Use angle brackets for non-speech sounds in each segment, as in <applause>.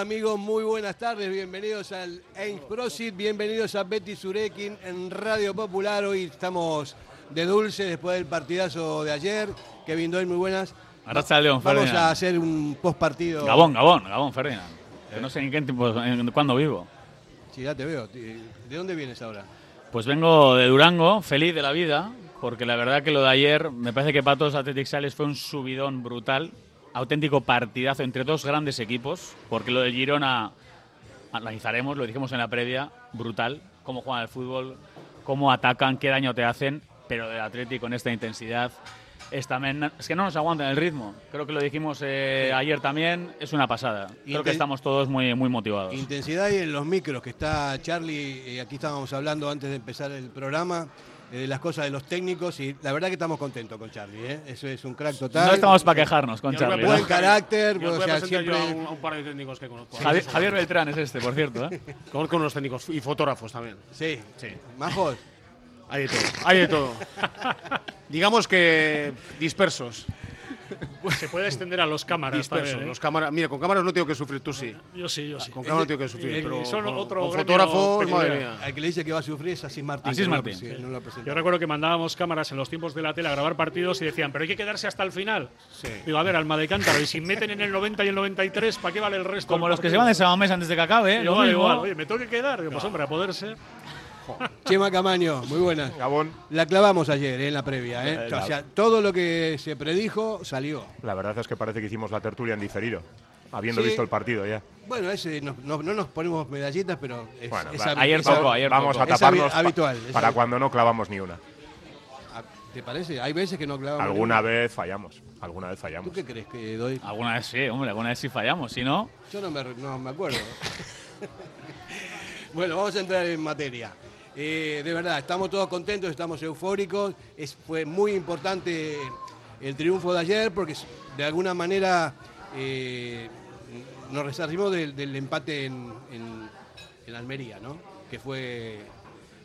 amigos, muy buenas tardes, bienvenidos al Ains Prosit, bienvenidos a Betty Surekin en Radio Popular. Hoy estamos de dulce después del partidazo de ayer. Kevin Doyle, muy buenas. León, Vamos a hacer un post partido. Gabón, Gabón, Gabón, Ferdinand. no sé en qué tiempo, en cuándo vivo. Sí, ya te veo. ¿De dónde vienes ahora? Pues vengo de Durango, feliz de la vida, porque la verdad que lo de ayer, me parece que para todos Athletic Sales fue un subidón brutal auténtico partidazo entre dos grandes equipos, porque lo de Girona analizaremos, lo dijimos en la previa, brutal, cómo juegan el fútbol, cómo atacan, qué daño te hacen, pero del Atlético con esta intensidad es también es que no nos aguantan el ritmo. Creo que lo dijimos eh, ayer también, es una pasada. Creo que estamos todos muy muy motivados. Intensidad y en los micros que está Charlie, y aquí estábamos hablando antes de empezar el programa de las cosas de los técnicos y la verdad que estamos contentos con Charlie, ¿eh? eso es un crack total. No estamos para quejarnos con Charlie. Buen carácter, yo o sea, siempre... a, un, par de técnicos que conozco. Javier, Beltrán es este, por cierto. ¿eh? <laughs> conozco unos técnicos y fotógrafos también. Sí, sí. Majos. Hay de todo. Hay de todo. Digamos que dispersos. Se puede extender a los cámaras también, ¿eh? los cámaras. Mira, con cámaras no tengo que sufrir, tú sí. Yo sí, yo sí. Con cámaras no tengo que sufrir, pero son otro con fotógrafos, madre mía. El que le dice que va a sufrir es Asís Martín. Asís Martín. yo recuerdo que mandábamos cámaras en los tiempos de la tele a grabar partidos y decían, pero hay que quedarse hasta el final. Sí. Digo, a ver, alma de cántaro, y si meten en el 90 y el 93, ¿para qué vale el resto? Como los que se van de Samamés antes de que acabe, ¿eh? Igual, igual. Oye, me tengo que quedar. Digo, pues hombre, a poder ser. Chema Camaño, muy buena. Gabón. La clavamos ayer eh, en la previa. ¿eh? O sea, todo lo que se predijo salió. La verdad es que parece que hicimos la tertulia en diferido, habiendo visto el partido ya. Bueno, ese no, nos ponemos medallitas, pero es, bueno, ayer ayer vamos a taparnos habitual, para cuando no clavamos ni una. Ah, ¿Te parece? Hay veces que no clavamos. Alguna vez fallamos. Alguna vez fallamos. ¿Tú qué crees que doy? Alguna vez sí, hombre, alguna vez sí fallamos, si no. Yo no me, no me acuerdo. <laughs> bueno, vamos a entrar en materia. Eh, de verdad, estamos todos contentos, estamos eufóricos. Es, fue muy importante el triunfo de ayer porque de alguna manera eh, nos resarcimos del, empate en, en, Almería, ¿no? que fue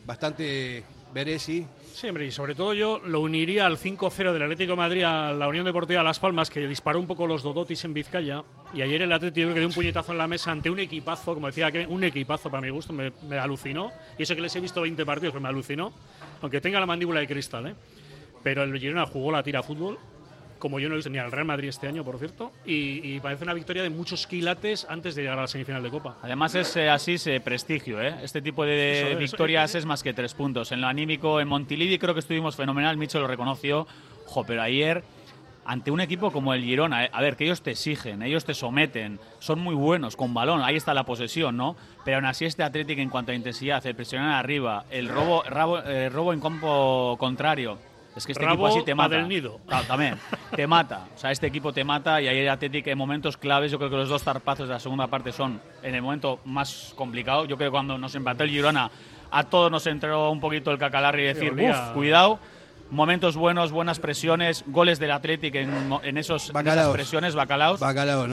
bastante Beresi. Sí, hombre, y sobre todo yo lo uniría al 5-0 del Atlético Madrid a la Unión Deportiva Las Palmas, que disparó un poco los Dodotis en Vizcaya. Y ayer el Atlético que dio un puñetazo en la mesa ante un equipazo, como decía que un equipazo para mi gusto, me, alucinó. Y eso que les he visto 20 partidos, pues me alucinó. Aunque tenga la mandíbula de cristal, ¿eh? Pero el Girona jugó la tira fútbol como yo no he visto ni al Real Madrid este año, por cierto, y, parece una victoria de muchos quilates antes de llegar a la semifinal de Copa. Además es eh, así ese prestigio, ¿eh? Este tipo de victorias es más que tres puntos. En lo anímico, en Montilivi creo que estuvimos fenomenal, Micho lo reconoció, jo, pero ayer ante un equipo como el Girona, eh, a ver, que ellos te exigen, ellos te someten, son muy buenos con balón, ahí está la posesión, ¿no? Pero aún así este Atlético en cuanto a intensidad, el presionar arriba, el robo, eh, robo en campo contrario, es que este equipo así te mata. Del nido. también. te mata. O sea, este equipo te mata y ahí Atlético en momentos claves, yo creo que los dos zarpazos de la segunda parte son en el momento más complicado. Yo creo que cuando nos empató el Girona, a todos nos entró un poquito el cacalarri y decir, uff, cuidado momentos buenos, buenas presiones, goles del Athletic en, esos, esas presiones, bacalaos.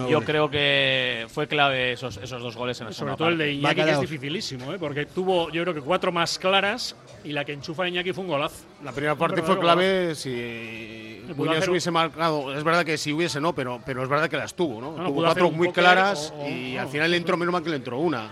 Yo creo que fue clave esos, esos dos goles en la Sobre todo el de Iñaki, que es dificilísimo, ¿eh? porque tuvo yo creo que cuatro más claras y la que enchufa Iñaki fue un golazo. La primera parte fue clave si Muñoz hubiese marcado, es verdad que si hubiese no, pero, pero es verdad que las tuvo, ¿no? tuvo cuatro muy claras y al final le entró menos mal que le entró una.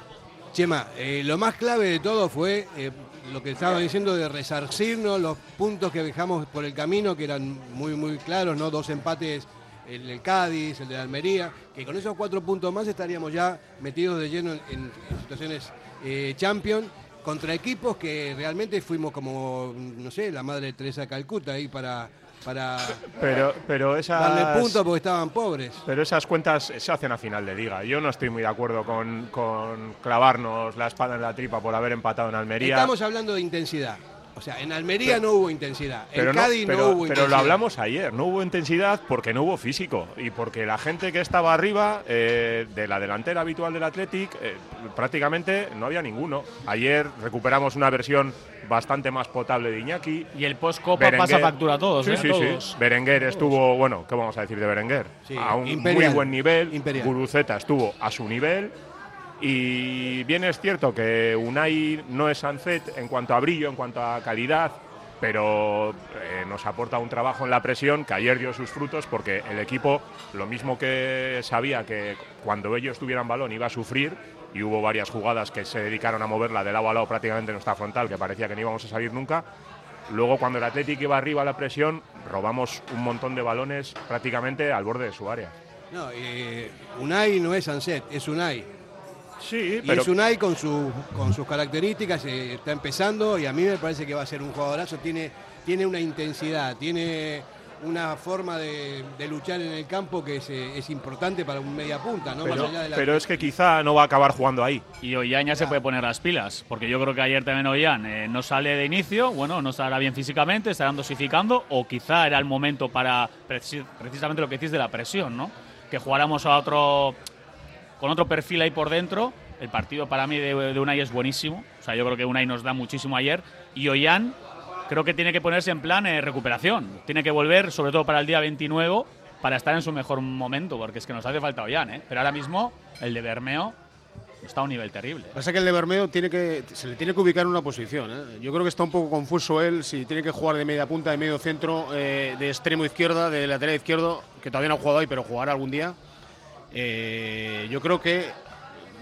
Chema, eh, lo más clave de todo fue eh, lo que estaba diciendo de resarcirnos, los puntos que dejamos por el camino, que eran muy, muy claros, ¿no? Dos empates, el del Cádiz, el de Almería, que con esos cuatro puntos más estaríamos ya metidos de lleno en, situaciones eh, champion contra equipos que realmente fuimos como, no sé, la madre Teresa Calcuta ahí para para pero, pero esas, darle puntos porque estaban pobres. Pero esas cuentas se hacen a final de liga. Yo no estoy muy de acuerdo con, con clavarnos la espada en la tripa por haber empatado en Almería. Estamos hablando de intensidad. O sea, en Almería no hubo intensidad. en Cádiz no, hubo intensidad. Pero lo hablamos ayer, no hubo intensidad porque no hubo físico. Y porque la gente que estaba arriba eh, de la delantera habitual del Athletic, eh, prácticamente no había ninguno. Ayer recuperamos una versión bastante más potable de Iñaki. Y el post-copa pasa factura a todos. Sí, ¿eh? sí, sí. Berenguer estuvo, bueno, ¿qué vamos a decir de Berenguer? a un muy buen nivel. Guruceta estuvo a su nivel Y bien es cierto que Unai no es Sancet en cuanto a brillo, en cuanto a calidad, pero eh, nos aporta un trabajo en la presión que ayer dio sus frutos porque el equipo, lo mismo que sabía que cuando ellos tuvieran balón iba a sufrir, y hubo varias jugadas que se dedicaron a moverla de lado a lado prácticamente en nuestra frontal, que parecía que no íbamos a salir nunca. Luego, cuando el Atlético iba arriba a la presión, robamos un montón de balones prácticamente al borde de su área. No, Unai no es Anset, es Unai. Sí, y es Unai con, su, con sus características, eh, está empezando y a mí me parece que va a ser un jugadorazo, tiene, tiene una intensidad, tiene una forma de, luchar en el campo que es, importante para un media punta, ¿no? Pero, es que quizá no va a acabar jugando ahí. Y Ollán ya se puede poner las pilas, porque yo creo que ayer también Ollán eh, no sale de inicio, bueno, no estará bien físicamente, estarán dosificando, o quizá era el momento para precisamente lo que decís de la presión, ¿no? Que jugáramos a otro con otro perfil ahí por dentro. El partido para mí de, de Unai es buenísimo. O sea, yo creo que Unai nos da muchísimo ayer. Y Ollán creo que tiene que ponerse en plan de recuperación. Tiene que volver, sobre todo para el día 29, para estar en su mejor momento, porque es que nos hace falta Ollán, ¿eh? Pero ahora mismo el de Bermeo está a un nivel terrible. Pasa que el de Bermeo tiene que, se le tiene que ubicar en una posición. ¿eh? Yo creo que está un poco confuso él si tiene que jugar de media punta, de medio centro, eh, de extremo izquierda, de lateral izquierdo, que todavía no ha jugado ahí, pero jugará algún día. Eh, yo creo que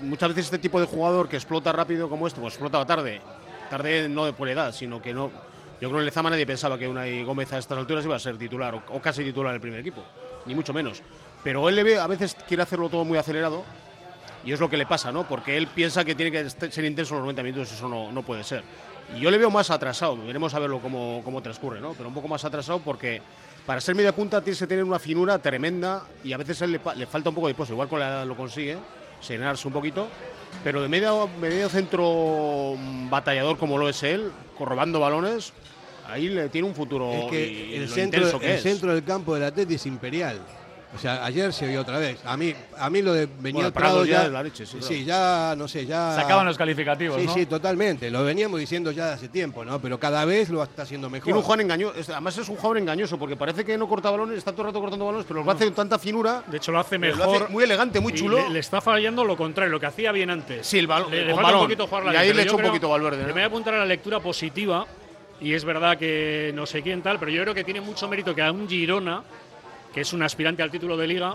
muchas veces este tipo de jugador que explota rápido como este, pues explota tarde. Tarde no por edad, sino que no, yo creo que en Lezama nadie pensaba que Unai Gómez a estas alturas iba a ser titular o, casi titular en el primer equipo, ni mucho menos. Pero él le ve, a veces quiere hacerlo todo muy acelerado y es lo que le pasa, ¿no? Porque él piensa que tiene que ser intenso los 90 minutos, eso no, no puede ser. Y yo le veo más atrasado, veremos a verlo cómo, cómo transcurre, ¿no? Pero un poco más atrasado porque para ser media punta tienes que tener una finura tremenda y a veces él le, falta un poco de pozo, igual con la edad lo consigue, serenarse un poquito, pero de medio, medio centro batallador como lo es él, corrobando balones, ahí le tiene un futuro. Es que el, centro, el centro del campo del Atleti es imperial. O sea, ayer se vio otra vez. A mí, a mí lo de venía Prado ya, la leche, sí, sí ya, no sé, ya... Sacaban los calificativos, Sí, sí, totalmente. Lo veníamos diciendo ya hace tiempo, ¿no? Pero cada vez lo está haciendo mejor. Tiene un Juan engañoso. Además es un jugador engañoso, porque parece que no corta balones, está todo el rato cortando balones, pero lo hace con tanta finura. De hecho, lo hace mejor. muy elegante, muy chulo. Le, está fallando lo contrario, lo que hacía bien antes. Sí, el, balón. Le, falta un poquito jugar la Y ahí le echó un poquito Valverde. Me voy a apuntar a la lectura positiva y es verdad que no sé quién tal, pero yo creo que tiene mucho mérito que a un Girona, que es un aspirante al título de liga,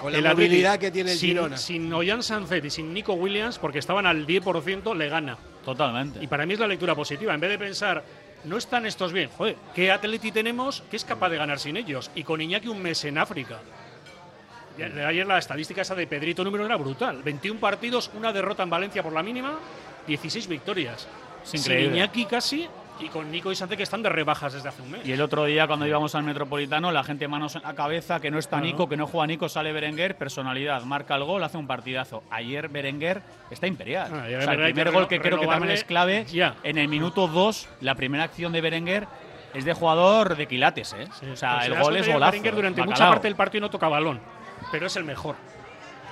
con la movilidad que tiene el sin, Girona. Sin Ollán Sanzet y sin Nico Williams, porque estaban al 10%, le gana. Totalmente. Y para mí es la lectura positiva. En vez de pensar, no están estos bien, joder, ¿qué Atleti tenemos que es capaz de ganar sin ellos? Y con Iñaki un mes en África. Ayer la estadística esa de Pedrito número era brutal. 21 partidos, una derrota en Valencia por la mínima, 16 victorias. Sin Iñaki casi y con Nico y Sante que están de rebajas desde hace un mes. Y el otro día cuando íbamos al Metropolitano, la gente manos en la cabeza, que no está Nico, que no juega Nico, sale Berenguer, personalidad, marca el gol, hace un partidazo. Ayer Berenguer está imperial. Ah, o sea, el primer gol que creo que también es clave, en el minuto 2, la primera acción de Berenguer es de jugador de quilates, ¿eh? o sea, el gol es golazo. Berenguer durante mucha parte del partido no toca balón, pero es el mejor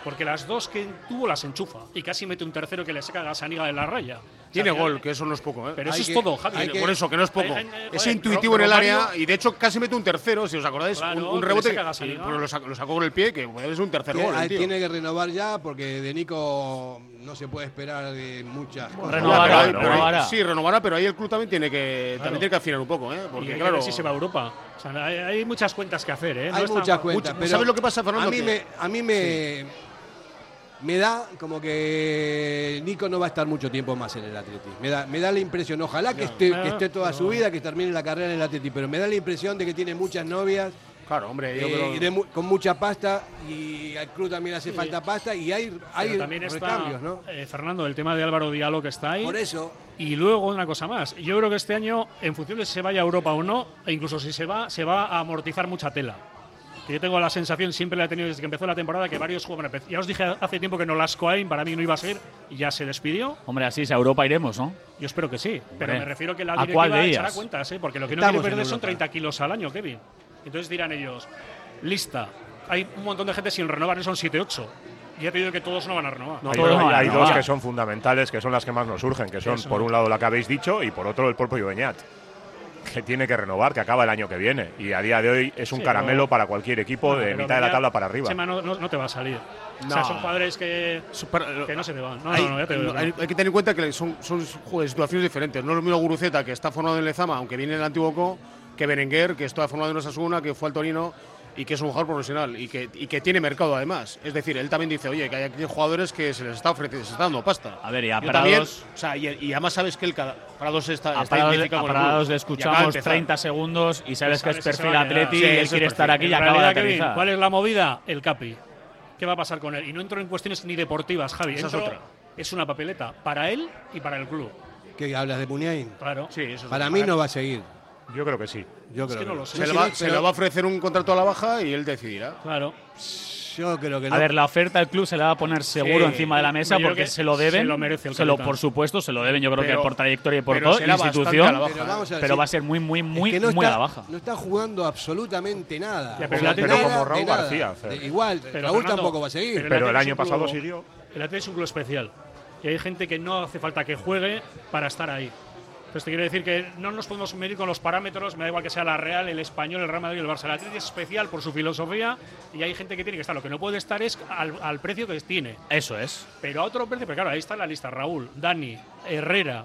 porque las dos que tuvo las enchufa y casi mete un tercero que le saca a Gasaniga de la raya. Tiene gol, que eso no es poco, ¿eh? Pero eso es todo, Javi. por eso, que no es poco. es intuitivo en el área y de hecho casi mete un tercero, si os acordáis, un, rebote. lo, sacó, con el pie, que ser un tercer gol. tiene que renovar ya porque de Nico no se puede esperar de muchas cosas. Renovará, sí, renovará, pero ahí el club también tiene que, también tiene que afinar un poco, ¿eh? Porque claro. si se va a Europa. O sea, hay, muchas cuentas que hacer, ¿eh? hay muchas cuentas. ¿Sabes lo que pasa, Fernando? A mí me. A mí me me da como que Nico no va a estar mucho tiempo más en el Atleti. Me da, me da la impresión, ojalá que, esté, que esté toda su vida, que termine la carrera en el Atleti, pero me da la impresión de que tiene muchas novias. Claro, hombre, yo eh, con mucha pasta y al club también hace falta pasta y hay, hay también está, ¿no? Eh, Fernando, el tema de Álvaro Diallo que está ahí. Por eso. Y luego una cosa más. Yo creo que este año, en función de si se vaya a Europa o no, e incluso si se va, se va a amortizar mucha tela yo tengo la sensación, siempre la he tenido desde que empezó la temporada, que varios jugadores. Ya os dije hace tiempo que no las Coain para mí no iba a ser y ya se despidió. Hombre, así es, a Europa iremos, ¿no? Yo espero que sí, pero me refiero que la directiva echará cuentas, ¿eh? porque lo que no quiere perder son 30 kilos al año, Kevin. Entonces dirán ellos, lista, hay un montón de gente sin renovar, son 7-8. Y ya te digo que todos no van a renovar. hay, dos que son fundamentales, que son las que más nos surgen, que son por un lado la que habéis dicho y por otro el Polpo y que tiene que renovar, que acaba el año que viene. Y a día de hoy es un Sí, caramelo pero- para cualquier equipo Bueno, de mitad de la tabla para arriba. Chema, no, no- no te va a salir. O sea, son padres que, Super- que no se te van. No, hay, no, no, ya te hay- que tener en cuenta que son, situaciones diferentes. No es lo mismo Guruceta, que está formado en Lezama, aunque viene del antiguo Co, que Berenguer, que está formado en Osasuna, que fue al Torino y que es un jugador profesional y que, y que tiene mercado además. Es decir, él también dice, oye, que hay aquí jugadores que se les está ofreciendo, se está dando pasta. A ver, y a Yo también, Prados- o sea, y, y además sabes que el cada, Prados está, A está Prados, identificado a con el Prados le escuchamos empezar. 30 segundos y sabes que es sabes que se perfil atleti Sí, y él quiere estar aquí y acaba de aterrizar. ¿cuál es la movida? El Capi. ¿Qué va a pasar con él? Y no entro en cuestiones ni deportivas, Javi. Esa es otra. Es una papeleta para él y para el club. ¿Qué hablas de Muniain? Claro. Sí, eso es Para mí no va a seguir. Yo creo que sí. Yo Es creo que no que lo sé. Se, no. le va, Sí, se pero le va a ofrecer un contrato a la baja y él decidirá. Claro. Yo creo que no. A ver, la oferta del club se la va a poner seguro Sí, encima de la mesa porque que se lo deben. se lo merece el Se lo- por supuesto, se lo deben. Yo creo Pero- que por trayectoria y por todo, institución. a la baja. pero vamos a Pero decir, va a ser muy, muy, es muy, que no muy a la baja. No está jugando absolutamente nada. Ya, pero O sea, el Atlético- nada como Raúl. García, Fer. De- Igual, Pero, Raúl Fernando, tampoco va a seguir. pero- Pero el es año pasado siguió. El Atleti es un club especial. Y hay gente que no hace falta que juegue para estar ahí. Entonces te quiero decir que no nos podemos medir con los parámetros, me da igual que sea la Real, el Español, el Real Madrid, el Barça. El Atleti es especial por su filosofía y hay gente que tiene que estar. Lo que no puede estar es al, al precio que tiene. Eso es. Pero a otro precio, pero claro, ahí está la lista. Raúl, Dani, Herrera.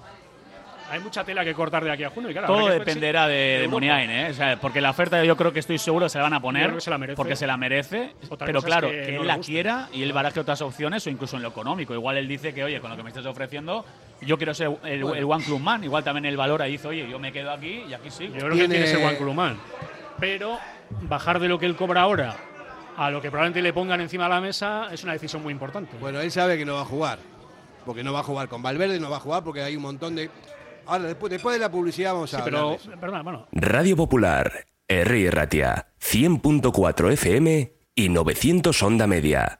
Hay mucha tela que cortar de aquí a junio. Y claro, Todo dependerá de, de Europa. Muniain, ¿eh? O sea, porque la oferta yo creo que estoy seguro se la van a poner se la porque se la merece. Otra pero cosa es claro, que que, no él le la quiera y él baraje otras opciones o incluso en lo económico. Igual él dice que, oye, con lo que me estás ofreciendo, yo quiero ser el, el One Club Man. Igual también el valor ahí dice, oye, yo me quedo aquí y aquí sigo. Yo creo que Tiene- tiene ese Juan Clumán. Pero bajar de lo que él cobra ahora a lo que probablemente le pongan encima de la mesa es una decisión muy importante. Bueno, él sabe que no va a jugar. Porque no va a jugar con Valverde, no va a jugar porque hay un montón de. Ahora, después, después de la publicidad vamos a sí, hablar pero, perdona, bueno, Radio Popular, R. Ratia, 100.4 FM y 900 Onda Media.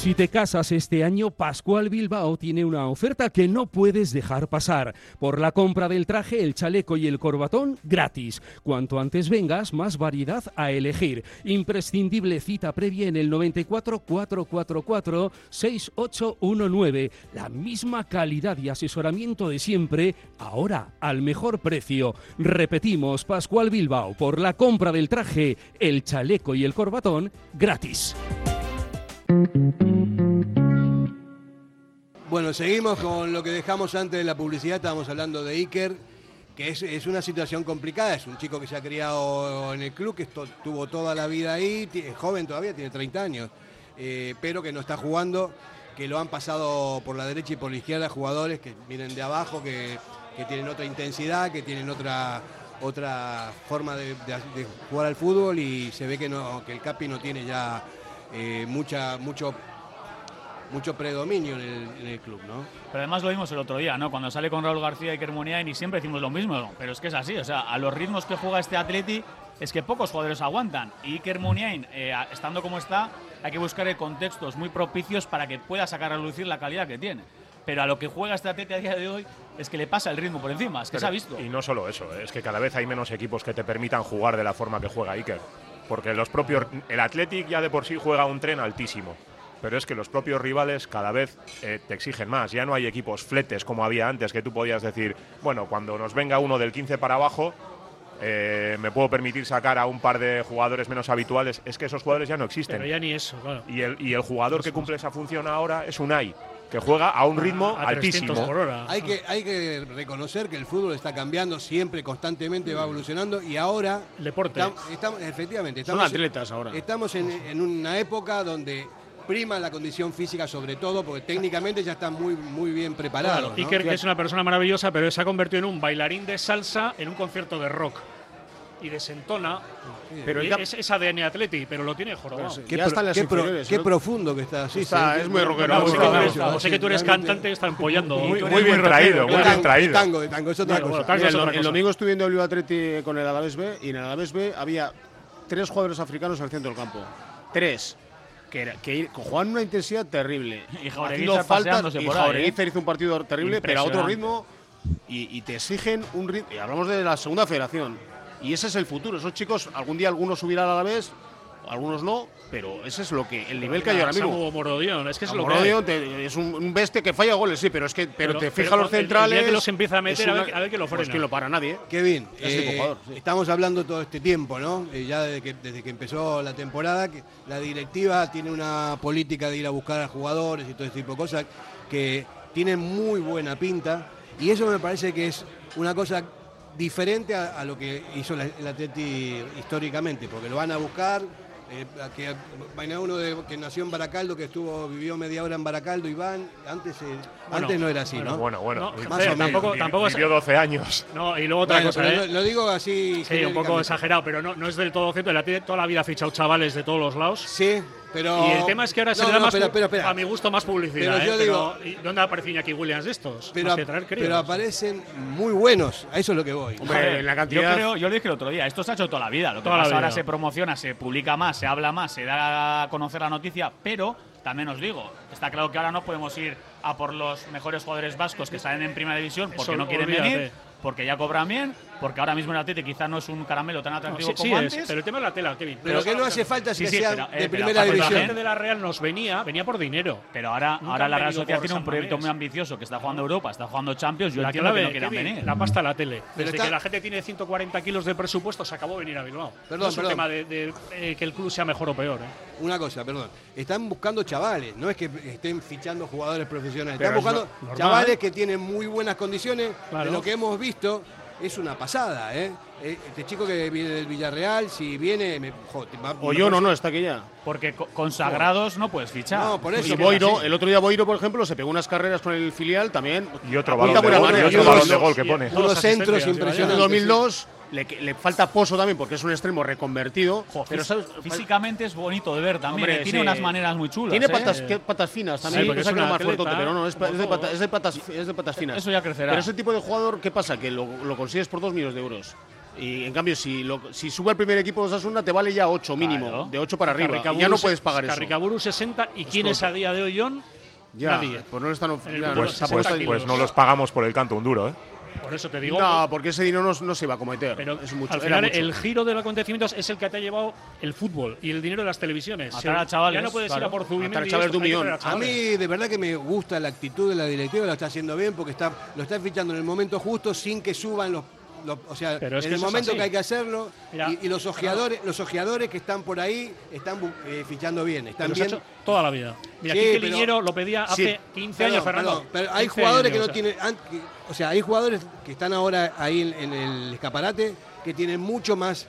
Si te casas este año, Pascual Bilbao tiene una oferta que no puedes dejar pasar. Por la compra del traje, el chaleco y el corbatón, gratis. Cuanto antes vengas, más variedad a elegir. Imprescindible cita previa en el 94 444 6819. La misma calidad y asesoramiento de siempre, ahora al mejor precio. Repetimos, Pascual Bilbao, por la compra del traje, el chaleco y el corbatón, gratis. Bueno, seguimos con lo que dejamos antes de la publicidad. Estábamos hablando de Iker, que es, una situación complicada. Es un chico que se ha criado en el club, que esto- tuvo toda la vida ahí, es joven todavía, tiene 30 años, eh, pero que no está jugando, que lo han pasado por la derecha y por la izquierda jugadores que vienen de abajo, que, tienen otra intensidad, que tienen otra otra forma de, jugar al fútbol y se ve que el Capi no tiene ya eh, mucha mucho mucho predominio en el, en el club, ¿no? Pero además lo vimos el otro día, ¿no? Cuando sale con Raúl García y Kermuniain y siempre decimos lo mismo, ¿no? pero es que es así, o sea, a los ritmos que juega este Atleti es que pocos jugadores aguantan y Iker Muniain, eh, estando como está, hay que buscar contextos muy propicios para que pueda sacar a lucir la calidad que tiene. Pero a lo que juega este Atleti a día de hoy es que le pasa el ritmo por encima, es que se ha visto. Y no solo eso, eh, es que cada vez hay menos equipos que te permitan jugar de la forma que juega Iker. Porque los propios. El Athletic ya de por sí juega un tren altísimo. Pero es que los propios rivales cada vez eh, te exigen más. Ya no hay equipos fletes como había antes, que tú podías decir, bueno, cuando nos venga uno del 15 para abajo, eh, me puedo permitir sacar a un par de jugadores menos habituales. Es que esos jugadores ya no existen. pero ya ni eso, claro. Y el, y el jugador que cumple esa función ahora es Unai, que juega a un ritmo a 300 altísimo. por hora. Hay que, hay que reconocer que el fútbol está cambiando siempre, constantemente va evolucionando y ahora Deporte. estam- estamos, efectivamente Son estamos, atletas ahora. estamos en, en una época donde prima la condición física sobre todo, porque técnicamente ya están muy, muy bien preparados. ¿no? Iker, que es una persona maravillosa, pero se ha convertido en un bailarín de salsa en un concierto de rock. Y desentona. Pero Y ya- es, es ADN Atleti, pero lo tiene jorobado. Qué, Ya pro- está en las qué pro- inferiores, qué ¿no? profundo que está. Sí, Está- sí, es muy rockero. Como sé que tú eres, Sí, como sé que tú eres realmente. cantante, está empollando. Muy, muy eres bien muy traído, muy bien traído. tango, de tango, es otra Bueno, cosa. bueno, tango Mira, es el, otra el cosa. domingo estuve viendo el Atleti con el Alavés B y en el Alavés B había tres jugadores africanos al centro del campo. Tres. Que, era, que ir- que jugaban una intensidad terrible. Y Jaureguizar haciendo faltas. Y ¿eh? hizo un partido terrible, pero a otro ritmo. Y, y te exigen un ritmo. Y hablamos de la segunda federación. Y ese es el futuro. Esos chicos, algún día algunos subirán a la vez, algunos no, pero ese es lo que el nivel que hay ahora mismo. Es que es lo que Amorodio hay. te- es un, bestia que falla goles, sí, pero es que pero, Pero- te pero fija los el- el día centrales. que los empieza a meter, a ver- a ver quién lo pues frena. que lo para nadie. ¿eh? Kevin, Es eh, jugador, sí. estamos hablando todo este tiempo, ¿no? Eh, ya desde que, desde que empezó la temporada, que la directiva tiene una política de ir a buscar a jugadores y todo ese tipo de cosas que tienen muy buena pinta y eso me parece que es una cosa diferente a, lo que hizo el Atleti históricamente, porque lo van a buscar. eh, que uno que nació en Baracaldo, que estuvo vivió media hora en Baracaldo, Iván, antes, eh, Bueno, antes no era así, ¿no? Bueno, bueno. No, más o menos. tampoco, vi- tampoco vivió 12 años. No, y luego otra Bueno, cosa, pero ¿eh? lo, digo así. Sí, un poco exagerado, pero no, no es del todo cierto. La tiene toda la vida ha fichado chavales de todos los lados. Sí, pero. Y el tema es que ahora se No, le da no, más, pu- espera, espera. a mi gusto, más publicidad. Pero yo ¿eh? digo- ¿y ¿Dónde aparece Iñaki Williams de estos? Pero, traer pero aparecen muy buenos. A eso es lo que voy. Hombre, Joder, la Yo cantidad. creo, yo lo dije el otro día, esto se ha hecho toda la vida. Lo que Toda la pasa ahora se promociona, se publica más, se habla más, se da a conocer la noticia, pero también os digo, está claro que ahora no podemos ir a por los mejores jugadores vascos que salen en primera división porque Eso, no quieren olvídate. venir, porque ya cobran bien, porque ahora mismo el Atleti quizás no es un caramelo tan No, atractivo sí, como sí es, antes. pero el tema es la tela, Kevin. Pero que no hace falta que sí, pero, eh, de pero primera cuando la La división. gente de la Real nos venía, venía por dinero. Pero ahora, Nunca ahora la Real Sociedad tiene un proyecto muy ambicioso que está jugando Europa, está jugando Champions. Yo la entiendo clave, que no quieran Kevin, venir. la pasta a la tele. Pero Desde está- que la gente tiene 140 kilos de presupuesto, se acabó venir a Bilbao. Perdón, no es un perdón. tema de, de, eh, que el club sea mejor o peor. ¿eh? Una cosa, perdón. Están buscando chavales, no es que estén fichando jugadores profesionales. Pero Están es buscando normal, chavales ¿eh? que tienen muy buenas condiciones. Claro. De lo que hemos visto es una pasada, ¿eh? Eh, Este chico que viene del Villarreal, si viene. Me, jo, te va- O yo no, no, está aquí ya. Porque co- consagrados no puedes fichar. No, por eso. Y Boiro, el otro día Boiro, por ejemplo, se pegó unas carreras con el filial también. Y otro balón de gol, y otro yo balón de gol que pone. Unos centros En impresionantes. el sí. 2002 le, le falta pozo también porque es un extremo reconvertido. Jo, pero físicamente es bonito de ver también. Hombre, eh, tiene sí. unas maneras muy chulas. Tiene eh. patas, qué patas finas también. Sí, porque Pensaba es fuertote, pero no, es, de, pata- es de patas, es de patas finas. Eso ya crecerá. Pero ese tipo de jugador, ¿qué pasa? Que lo, lo consigues por 2 millones de euros. Y en cambio, si, lo- si sube al primer equipo de Osasuna, te vale ya 8 mínimo. Claro. De 8 para arriba. Y ya no puedes pagar eso. Carricaburu 60 y quién es a día de hoy, John? Ya, Nadie. pues no están. Ya, Pues, pues, pues no los pagamos por el canto un duro, ¿eh? Por eso te digo. No, porque ese dinero no, no se iba a cometer. Pero es mucho. al era final mucho. el giro de los acontecimientos es el que te ha llevado el fútbol y el dinero de las televisiones. Matar a chavales, ya no puedes ir a por a y chavales esto, millón. A chavales. mí de verdad que me gusta la actitud de la directiva, lo está haciendo bien porque está, lo está fichando en el momento justo sin que suban los, o sea, Pero es en que el momento que hay que hacerlo Mira, y, y los ojeadores, los ojeadores que están por ahí están eh, fichando bien, están bien. toda la vida. Mira, Sí, Quique pero- Liñero lo pedía Sí, hace 15 Perdón, años, Fernando. perdón, pero hay 15 jugadores años, que no o sea. tienen, o sea, hay jugadores que están ahora ahí en, en el escaparate que tienen mucho más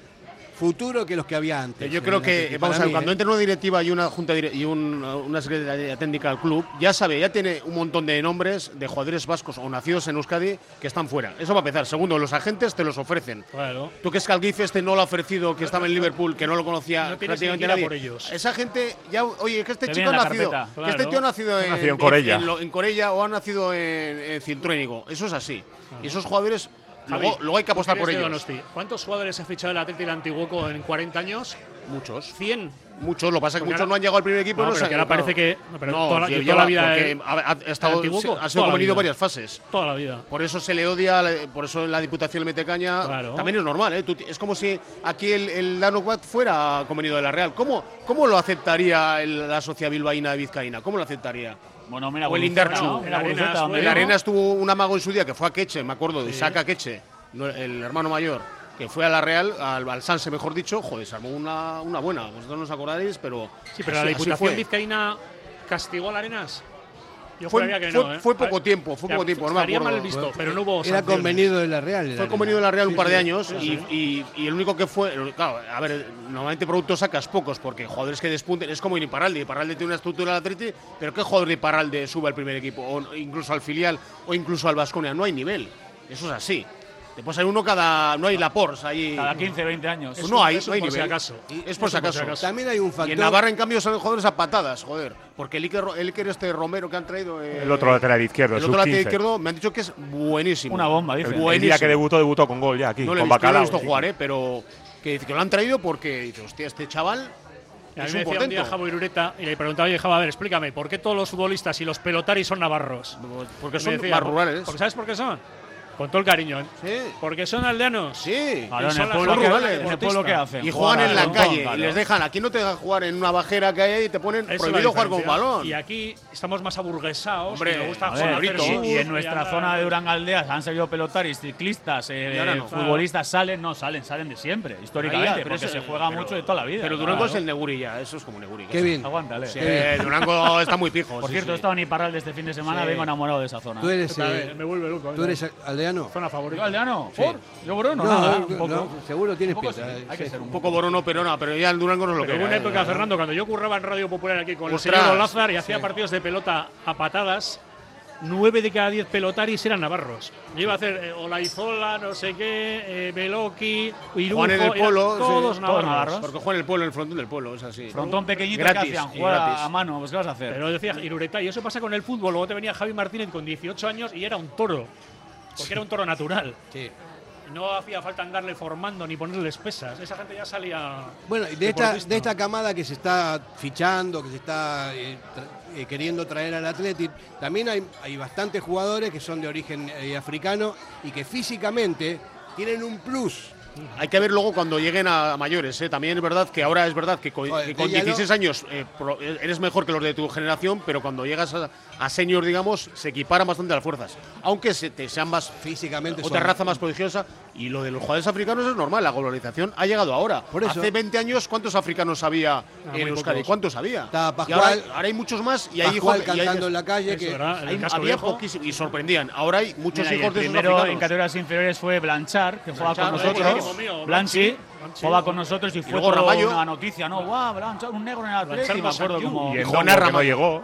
futuro que los que había antes. Yo en creo la que, vamos a ver, mí, cuando ¿eh? entra una directiva y una junta dire- y un- una secretaría técnica al club, ya sabe, ya tiene un montón de nombres de jugadores vascos o nacidos en Euskadi que están fuera. Eso va a empezar. Segundo, los agentes te los ofrecen. Claro. Tú que es que al este no lo ha ofrecido, que estaba en Liverpool, que no lo conocía No prácticamente nadie. por ellos. Esa gente, ya, oye, que este Te chico ha en nacido, carpeta. que este tío ha nacido en, nacido en Corella. en, lo- en Corella o ha nacido en, en Cintruénigo. Eso es así. Y esos jugadores, Javi, luego, luego hay que apostar por ellos. ¿Cuántos jugadores ha fichado el Atlético del Antiguoco en 40 años? Muchos. 100. Muchos, lo que pasa es que Porque muchos ahora- no han llegado al primer equipo. No, no pero que ahora parece que- no, pero no, toda la- toda la vida, eh, ha, estado, ha sido vida. varias fases. Toda la vida. Por eso se le odia, por eso la Diputación le mete caña. Claro. También es normal, ¿eh? Tú es como si aquí el, el Dano Quad fuera convenido de la Real. ¿Cómo, cómo lo aceptaría el- la sociedad bilbaína de Vizcaína? ¿Cómo lo aceptaría? Bueno, mira, O el Indarchu. ¿no? El Arenas El tuvo un amago en su día que fue a Queche, me acuerdo, de Isaac a Queche, el hermano mayor, que fue a la Real, al, al Sanse, mejor dicho. Joder, se armó una, una buena. Vosotros no os acordaréis, pero. Sí, pero así- la Diputación. Vizcaína castigó a la Arenas. Yo Fue, que ¿eh? fue poco tiempo, fue Ya, poco tiempo, no me acuerdo. mal visto, pero no hubo Era sanciones. convenido de la Real. Fue convenido de la Real un Sí, par de sí. años y, y- y el único que fue. Claro, a ver, normalmente productos sacas pocos porque jugadores que despunten. Es como Iparralde. Iparralde tiene una estructura del Atleti, pero ¿qué jugador de Iparralde sube al primer equipo? O incluso al filial o incluso al Vasconia. No hay nivel. Eso es así. Después hay uno cada. No hay Lapors ahí. Cada 15, 20 años. Pues no hay, no hay por si nivel. acaso. Es por si si acaso. acaso. También hay un factor. Y en Navarra, en cambio, salen jugadores a patadas, joder. Porque el Iker, el Iker este Romero que han traído. eh, El otro lateral izquierdo, El el otro lateral sub-15. izquierdo me han dicho que es buenísimo. Una bomba, dice. El, el día que debutó, debutó con gol ya aquí, No le con yo lo he Bacalao. visto jugar, ¿eh? pero que dice que lo han traído porque dice, hostia, este chaval A mí es me un decía un día. Javo Irureta y le preguntaba, oye, Javo, a ver, explícame, ¿por qué todos los futbolistas y los pelotaris son navarros? Porque Me son decía, más "Por- rurales. porque ¿Sabes por qué son? Con todo el cariño, ¿eh? Sí. Porque son aldeanos. Sí. Claro, en son el pueblo, que, en el pueblo que hacen. Y juegan en la calle claro. y les dejan. Aquí no te dejan jugar en una bajera que hay ahí y te ponen Esa es la prohibido jugar con balón. Y aquí estamos más aburguesados. Hombre, y nos gusta jugar Brito, surf y en nuestra zona de Durangaldeas han salido pelotaris, ciclistas, eh, Y no. futbolistas, salen, no salen, salen de siempre, históricamente, Ahí porque se juega pero- mucho de toda la vida. Pero Durango Claro. es el Neguri ya, eso es como Neguri. Qué bien. Aguántale. Sí, Durango está muy pijo. Por cierto, he estado en Iparralde este fin de semana, vengo enamorado de esa zona. Tú eres, eh, me vuelve loco. tú eres aldeano. Zona ¿Yo favorita. aldeano? Sí. ¿Por? ¿Yo Bruno? No, nada, no, un poco. no, seguro tienes pinta. sí, hay que sí. ser un Un poco Borono, pero no, pero ya el Durango no es lo Pero que hubo una época, ¿eh? Fernando, cuando yo curraba en Radio Popular aquí con Ostras, el señor Olázar y hacía partidos de pelota a patadas, nueve de cada diez pelotaris eran navarros. Yo iba a hacer eh, Olaizola, no sé qué, eh, Beloki, Irujo, Juan en el eran pueblo, sí, todos navarros. navarros. Porque juegan en el pueblo, en el frontón del pueblo, es así. Frontón pequeñito Gratis, que hacían jugar a mano, pues ¿qué vas a hacer? Pero decía Irureta, y eso pasa con el fútbol. Luego te venía Javi Martínez con 18 años y era un toro. Porque era un toro natural. Sí. No hacía falta andarle formando ni ponerles pesas. Esa gente ya salía. Bueno, de esta, de esta camada que se está fichando, que se está eh, tra- eh, queriendo traer al Athletic, también hay, hay bastantes jugadores que son de origen eh, africano y que físicamente tienen un plus. Hay que ver luego cuando lleguen a mayores. ¿eh? También es verdad que ahora es verdad que con, Joder, que con Déllalo. 16 años eh, eres mejor que los de tu generación, pero cuando llegas a, a senior, digamos, se equiparan bastante las fuerzas. Aunque se, te sean más Físicamente otra son- raza más prodigiosa. Y lo de los jugadores africanos es normal, la globalización ha llegado ahora. Por eso. Hace 20 años, ¿cuántos africanos había muy en Euskadi? pocos. ¿Cuántos había? Estaba Y ahora, Pascual- ahora hay muchos más y hay hijos y hay- cantando en la calle que había poquísimos y sorprendían. Ahora hay muchos Mira, y el hijos de esos primero en categorías inferiores fue Blanchard, que juega con nosotros. buenísimo mío, Blanchi, Blanchi, Juega con nosotros y fue luego Ramallo. una noticia, ¿no? ¡Guau, Blanchard, un negro en el Atlético! Me acuerdo como... Y Jonás no Ramallo. llegó.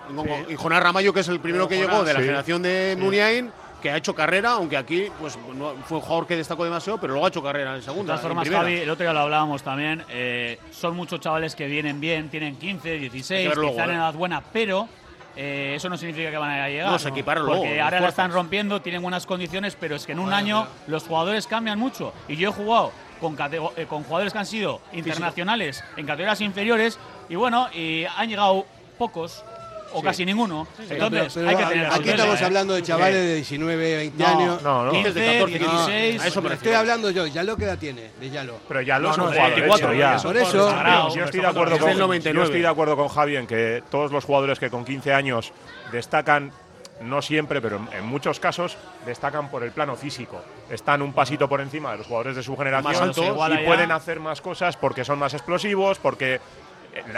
Y Jonás Ramallo, que es el primero que llegó de la generación de Muniain, que ha hecho carrera, aunque aquí pues no fue un jugador que destacó demasiado, pero luego ha hecho carrera en De segunda. todas en formas. Javi, el otro día lo hablábamos también, eh, son muchos chavales que vienen bien, tienen 15, Hay 16, que ver luego, quizá en ¿eh? edad buena, pero eh, eso no significa que van a llegar. No, se luego, Porque las ahora la están rompiendo, tienen buenas condiciones, pero es que en un Bueno, año los jugadores cambian mucho. Y yo he jugado con, catego- eh, con jugadores que han sido internacionales en categorías inferiores y bueno, y han llegado pocos o casi ninguno. Entonces, Pero hay que tener aquí estamos ¿eh? hablando de chavales de 19, 20 No, años. No, no. 15, de 14, 16, a eso me Estoy hablando yo, ¿ya lo que edad tiene? De Yalo. Pero ya lo No, son no, jugadores, 24 ya. Por eso- Sagrado. Yo estoy de acuerdo con del 99. yo estoy de acuerdo con Javi en que todos los jugadores que con 15 años destacan no siempre, pero en- en muchos casos destacan por el plano físico. Están un pasito por encima de los jugadores de su generación y pueden hacer más cosas porque son más explosivos, porque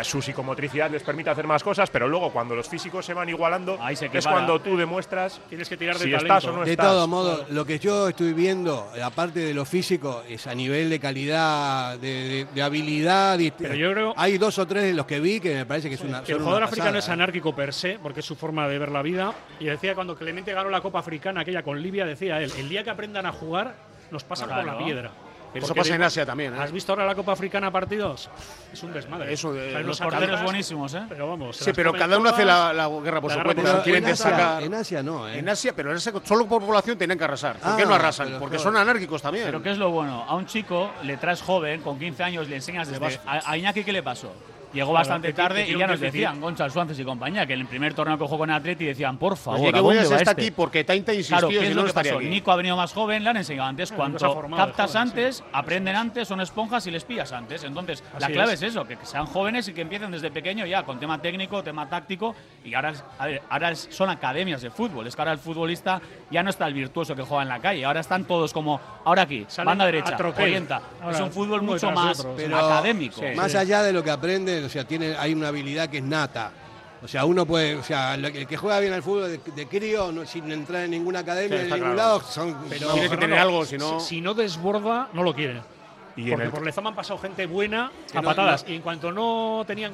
su psicomotricidad les permite hacer más cosas, pero luego cuando los físicos se van igualando Ahí se es cuando tú demuestras Tienes que tirar de si talento. estás o no De estás. todos modos, lo que yo estoy viendo, aparte de lo físico, es a nivel de calidad, de, de- de habilidad. Pero yo creo- Hay dos o tres de los que vi que me parece que es una. Que el jugador una africano es pasada, ¿eh? anárquico per se, porque es su forma de ver la vida. Y decía cuando Clemente ganó la Copa Africana, aquella con Libia, decía él, el día que aprendan a jugar, nos pasan por Claro. la piedra. Eso pasa en Asia también. ¿eh? ¿Has visto ahora la Copa Africana partidos? Es un desmadre. Eso de- O sea, los porteros buenísimos, ¿eh? Pero vamos. Sí, pero cada uno hace la, la guerra por La su cuenta. quieren en, Asia, en Asia no, ¿eh? En Asia, pero en Asia, solo por población tienen que arrasar. ¿Por qué Ah, no arrasan? Porque son anárquicos también. Pero ¿qué es lo bueno? A un chico le traes joven, con 15 años, le enseñas desde… a Iñaki, ¿qué le pasó? Llegó bastante tarde y ya nos decían, Gonzalo Suárez y compañía, que en el primer torneo que jugó con Atleti decían, por Pues favor, ya que ¿a voy dónde a va está este? aquí porque Tainta insistió, Claro, ¿qué es no, lo no que pasó? aquí. Nico ha venido más joven, le han enseñado antes. <laughs> Cuanto captas joven, antes, aprenden antes, son esponjas y les pillas antes. Entonces, la clave es. es. eso, que sean jóvenes y que empiecen desde pequeño ya, con tema técnico, tema táctico. Y ahora, es- a ver, ahora son academias de fútbol. Es que ahora el futbolista ya no está el virtuoso que juega en la calle. Ahora están todos como, ahora aquí, Salen banda a derecha, orienta. Ahora, es un fútbol mucho más. Pero académico. Más allá de lo que aprenden, o sea, tiene, hay una habilidad que es nata. O sea, uno puede, o sea, el que juega bien al fútbol de, de crío, no- sin entrar en ninguna academia, Sí, en ningún claro. lado, son. Pero Tiene que tener algo, si no- Si, no desborda, no lo quiere. Y Porque el- por Lezama han pasado gente buena a no- patadas. no- Y en cuanto no tenían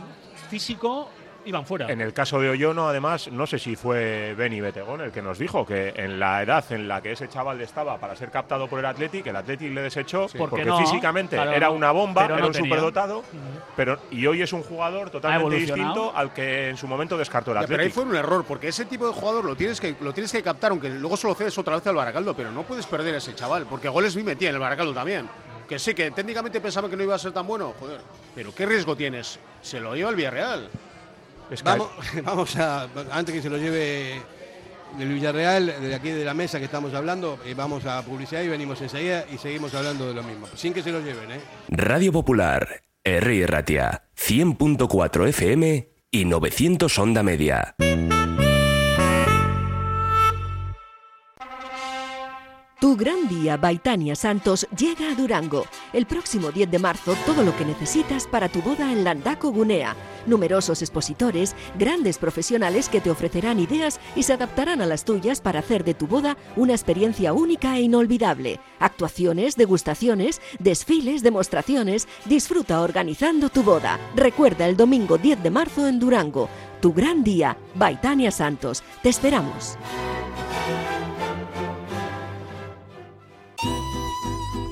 físico, iban fuera. En el caso de Oyono, además, no sé si fue Benny Betegón el que nos dijo que en la edad en la que ese chaval estaba para ser captado por el Athletic, el Athletic le desechó Porque porque no, físicamente claro, era una bomba, era no un tenía. superdotado, pero y hoy es un jugador totalmente distinto al que en su momento descartó el Ya, pero ahí fue un error, porque ese tipo de jugador lo tienes que lo tienes que captar, aunque luego se lo cedes otra vez al Baracaldo, pero no puedes perder a ese chaval, porque goles vi metía en el Baracaldo también. Que sí, que técnicamente pensaba que no iba a ser tan bueno, joder. Pero ¿qué riesgo tienes? Se lo lleva el Villarreal. Vamos, <laughs> vamos a, antes que se lo lleve del Villarreal, de aquí de la mesa que estamos hablando, eh, vamos a publicidad y venimos enseguida y seguimos hablando de lo mismo, sin que se lo lleven, ¿eh? Radio Popular, R. Ratia, 100.4 FM y 900 Onda Media. Tu gran día, Baitania Santos, llega a Durango. El próximo 10 de marzo, todo lo que necesitas para tu boda en Landaco, Gunea. Numerosos expositores, grandes profesionales que te ofrecerán ideas y se adaptarán a las tuyas para hacer de tu boda una experiencia única e inolvidable. Actuaciones, degustaciones, desfiles, demostraciones. Disfruta organizando tu boda. Recuerda el domingo 10 de marzo en Durango. Tu gran día, Baitania Santos. Te esperamos.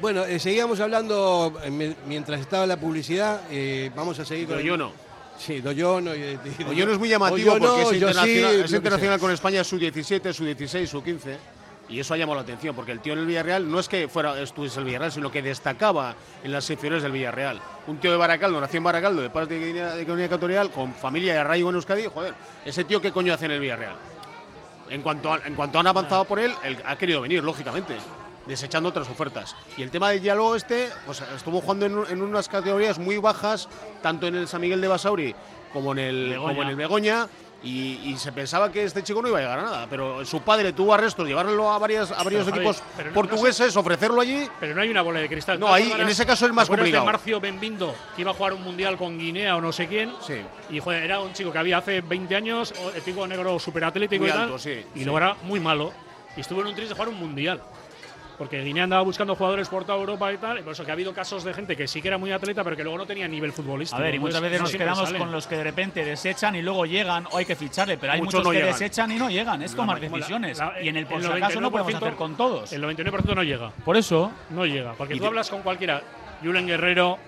Bueno, eh, seguíamos hablando eh, mi- mientras estaba la publicidad. eh, vamos a seguir con. De el-. Sí, de Oyono. y de- de- Oyono es muy llamativo porque es internacional, sí, es internacional con España su 17, su 16, su 15. Y eso ha llamado la atención, porque el tío en el Villarreal no es que fuera estuviese el Villarreal, sino que destacaba en las inferiores del Villarreal. Un tío de Baracaldo, nació en Baracaldo, de parte de de Guinea Ecuatorial, con familia y arraigo en Euskadi, joder, ese tío qué coño hace en el Villarreal. En cuanto, a- en cuanto han avanzado por él, él ha querido venir, lógicamente, desechando otras ofertas. Y el tema del Diálogo este, pues estuvo jugando en, un- en unas categorías muy bajas, tanto en el San Miguel de Basauri como en el, Begoña. como en el Begoña. Y, y se pensaba que este chico no iba a llegar a nada, pero su padre tuvo arrestos, llevarlo a, varias, a varios Pero, equipos pero no- portugueses, ofrecerlo allí. Pero no hay una bola de cristal. No, ¿Tú te ahí, en ese caso es más ¿te acuerdas complicado. de Marcio Benvindo, que iba a jugar un mundial con Guinea o no sé quién. Sí. Y joder, era un chico que había hace 20 años, el tipo negro superatlético y tal. alto, sí, y sí. luego era muy malo. Y estuvo en un tris de jugar un mundial. Porque Guinea andaba buscando jugadores por toda Europa y tal. Y por eso que ha habido casos de gente que sí que era muy atleta, pero que luego no tenía nivel futbolístico. A ver, y muchas veces no nos quedamos salen. con los que de repente desechan y luego llegan o hay que ficharle, pero hay Muchos muchos no que llegan. desechan y no llegan. Es tomar la- decisiones. la- y en el por el si acaso no podemos 99% hacer con todos. El 99% no llega. Por eso, No llega. Porque Y tú hablas con cualquiera, Julen Guerrero,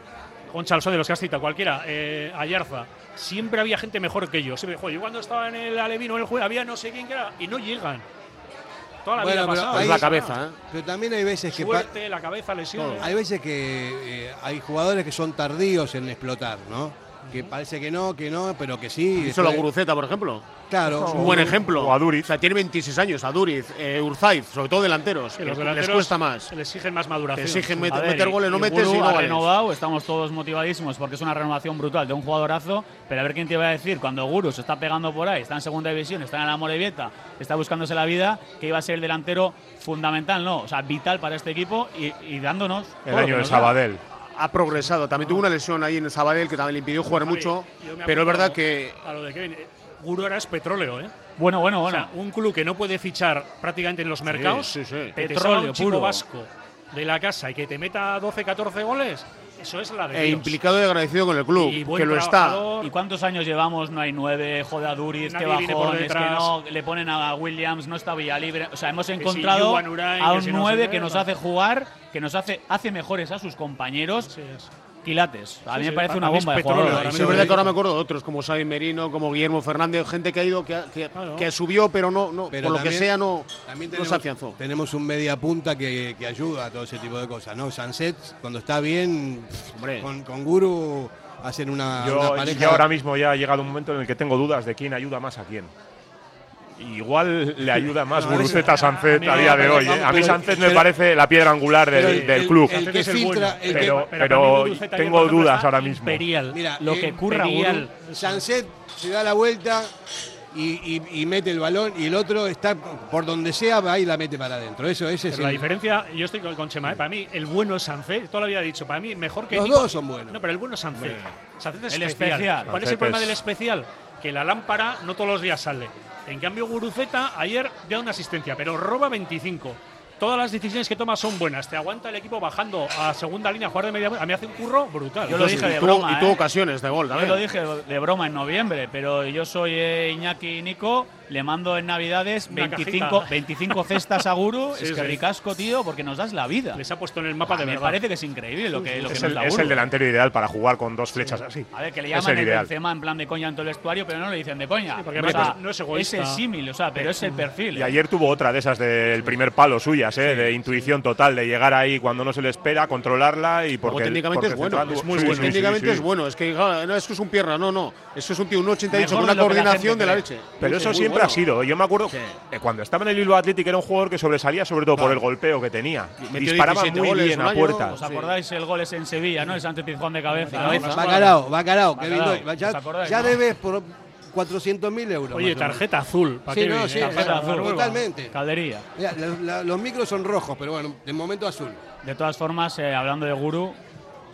con Chalso de los que has citado, cualquiera, eh, Ayarza. Siempre había gente mejor que ellos. Siempre, joder, yo cuando estaba en el Alevino, en el juego, había no sé quién que era y no llegan. Toda la Bueno, vida ahí- Es la cabeza, ¿eh? Pero también hay veces que. Suerte, la cabeza, lesiones. Hay veces que eh, hay jugadores que son tardíos en explotar, ¿no? Que parece que no, que no, pero que sí. Hizo la Guruceta, por ejemplo. Claro. Es un buen ejemplo. o a Duriz. O sea, tiene 26 años, a Duriz, eh, Urzaiz, sobre todo delanteros. Sí, que los les cuesta más. Les exigen más maduración. Te exigen a met- ver, meter y- goles, no y metes y no ha vales. renovado, estamos todos motivadísimos porque es una renovación brutal de un jugadorazo, pero a ver quién te va a decir cuando Guru se está pegando por ahí, está en segunda división, está en la Morevieta, está buscándose la vida, que iba a ser el delantero fundamental, no, o sea, vital para este equipo y, y dándonos El año de da. Sabadell. ha progresado. También tuvo una lesión ahí en el Sabadell que también le impidió jugar mucho, pero es verdad que A lo de Kevin, es petróleo, ¿eh? Bueno, bueno, O bueno. sea, un club que no puede fichar prácticamente en los mercados, sí, sí. que te Petróleo un chico puro. vasco de la casa y que te meta 12, 14 goles, eso es la de e Dios. implicado y agradecido con el club, Y que lo está. ¿Y cuántos años llevamos? No hay nueve, joder a Duriz, qué Nadie por bajón, es que no, le ponen a Williams, no está Villalibre. O sea, hemos si encontrado Urain, a un si no nueve qué, que nos hace jugar, que nos hace, hace mejores a sus compañeros. Quilates. A Sí, mí me sí, parece una bomba de petróleo jugador. ahora Sí, es verdad que ahora me acuerdo de otros, como Xavi Merino, como Guillermo Fernández, gente que ha ido, que, que, Claro. que subió, pero no, no Pero por lo que sea, no, También no tenemos, se afianzó. tenemos un media punta que, que ayuda a todo ese tipo de cosas, ¿no? Sunset, cuando está bien, Hombre. con, con Guru hacen una, una Yo, pareja. yo ahora mismo ya ha llegado un momento en el que tengo dudas de quién ayuda más a quién. Igual le ayuda más No, Guruceta a Sancet a día de pero- hoy. ¿eh? A mí pero- Sancet me pero- parece la piedra angular del, pero el- del el- club. el que Ese es filtra, bueno. el que- pero para pero ayer, tengo dudas ahora mismo. Imperial. Mira, Lo que eh, curra Imperial. Sunset se da la vuelta y, y- y mete el balón y el otro está por donde sea, va y la mete para adentro. Eso, ese es Pero la el- diferencia, yo estoy con, Chema, ¿eh? para mí el bueno es Sancet, toda la vida he dicho, para mí mejor que Los Nico- dos son buenos. No, pero el bueno es Sancet. Sancet es El especial. especial. ¿Cuál es Sancet el problema es- del especial? Que la lámpara no todos los días sale. En cambio, Guruceta ayer da una asistencia, pero roba 25. Todas las decisiones que toma son buenas. Te aguanta el equipo bajando a segunda línea a jugar de media. A mí hace un curro brutal. Yo lo dije de broma, y tuvo ¿eh? ocasiones de gol Yo también. lo dije de broma en noviembre, pero yo soy eh, Iñaki Nico, le mando en Navidades Una 25, cajita. 25 cestas a Guru. <laughs> Sí, es que sí. ricasco, tío, porque nos das la vida. Les ha puesto en el mapa de me verdad. parece que es increíble lo que, lo que Es nos el, da es el delantero ideal para jugar con dos flechas así. A ver, que le Es llaman el el. Benzema en plan de coña en todo el vestuario, pero no le dicen de coña. Sí, porque o sea, no es egoísta. Es el símil, o sea, pero es el perfil. Y ¿eh? ayer tuvo otra de esas del primer palo suyas, ¿eh? de intuición total, de llegar ahí cuando no se le espera, controlarla y Luego porque técnicamente porque es bueno, es muy Sí, bueno. técnicamente sí. es bueno, es que no, es que es un pierna, no, no. Eso es un tío, un 88 Mejor con una coordinación de la leche. Pero eso muy siempre bueno. ha sido. Yo me acuerdo eh, cuando estaba en el Bilbao Athletic era un jugador que sobresalía sobre todo por el golpeo que tenía. Metió Disparaba 17 muy goles bien a puerta. ¿Os acordáis el gol ese en Sevilla, no? El Sánchez Pizjuán de cabeza. ¿no? cabeza. Bacalao, bacalao, Bacalao. Ya, ¿os acordáis, ya no? debes por 400.000 euros. Oye, tarjeta azul. ¿para Sí, qué no, sí, Tarjeta bueno, azul. totalmente. Caldería. Mira, la- la- los micros son rojos, pero bueno, de momento azul. De todas formas, eh, hablando de Guru,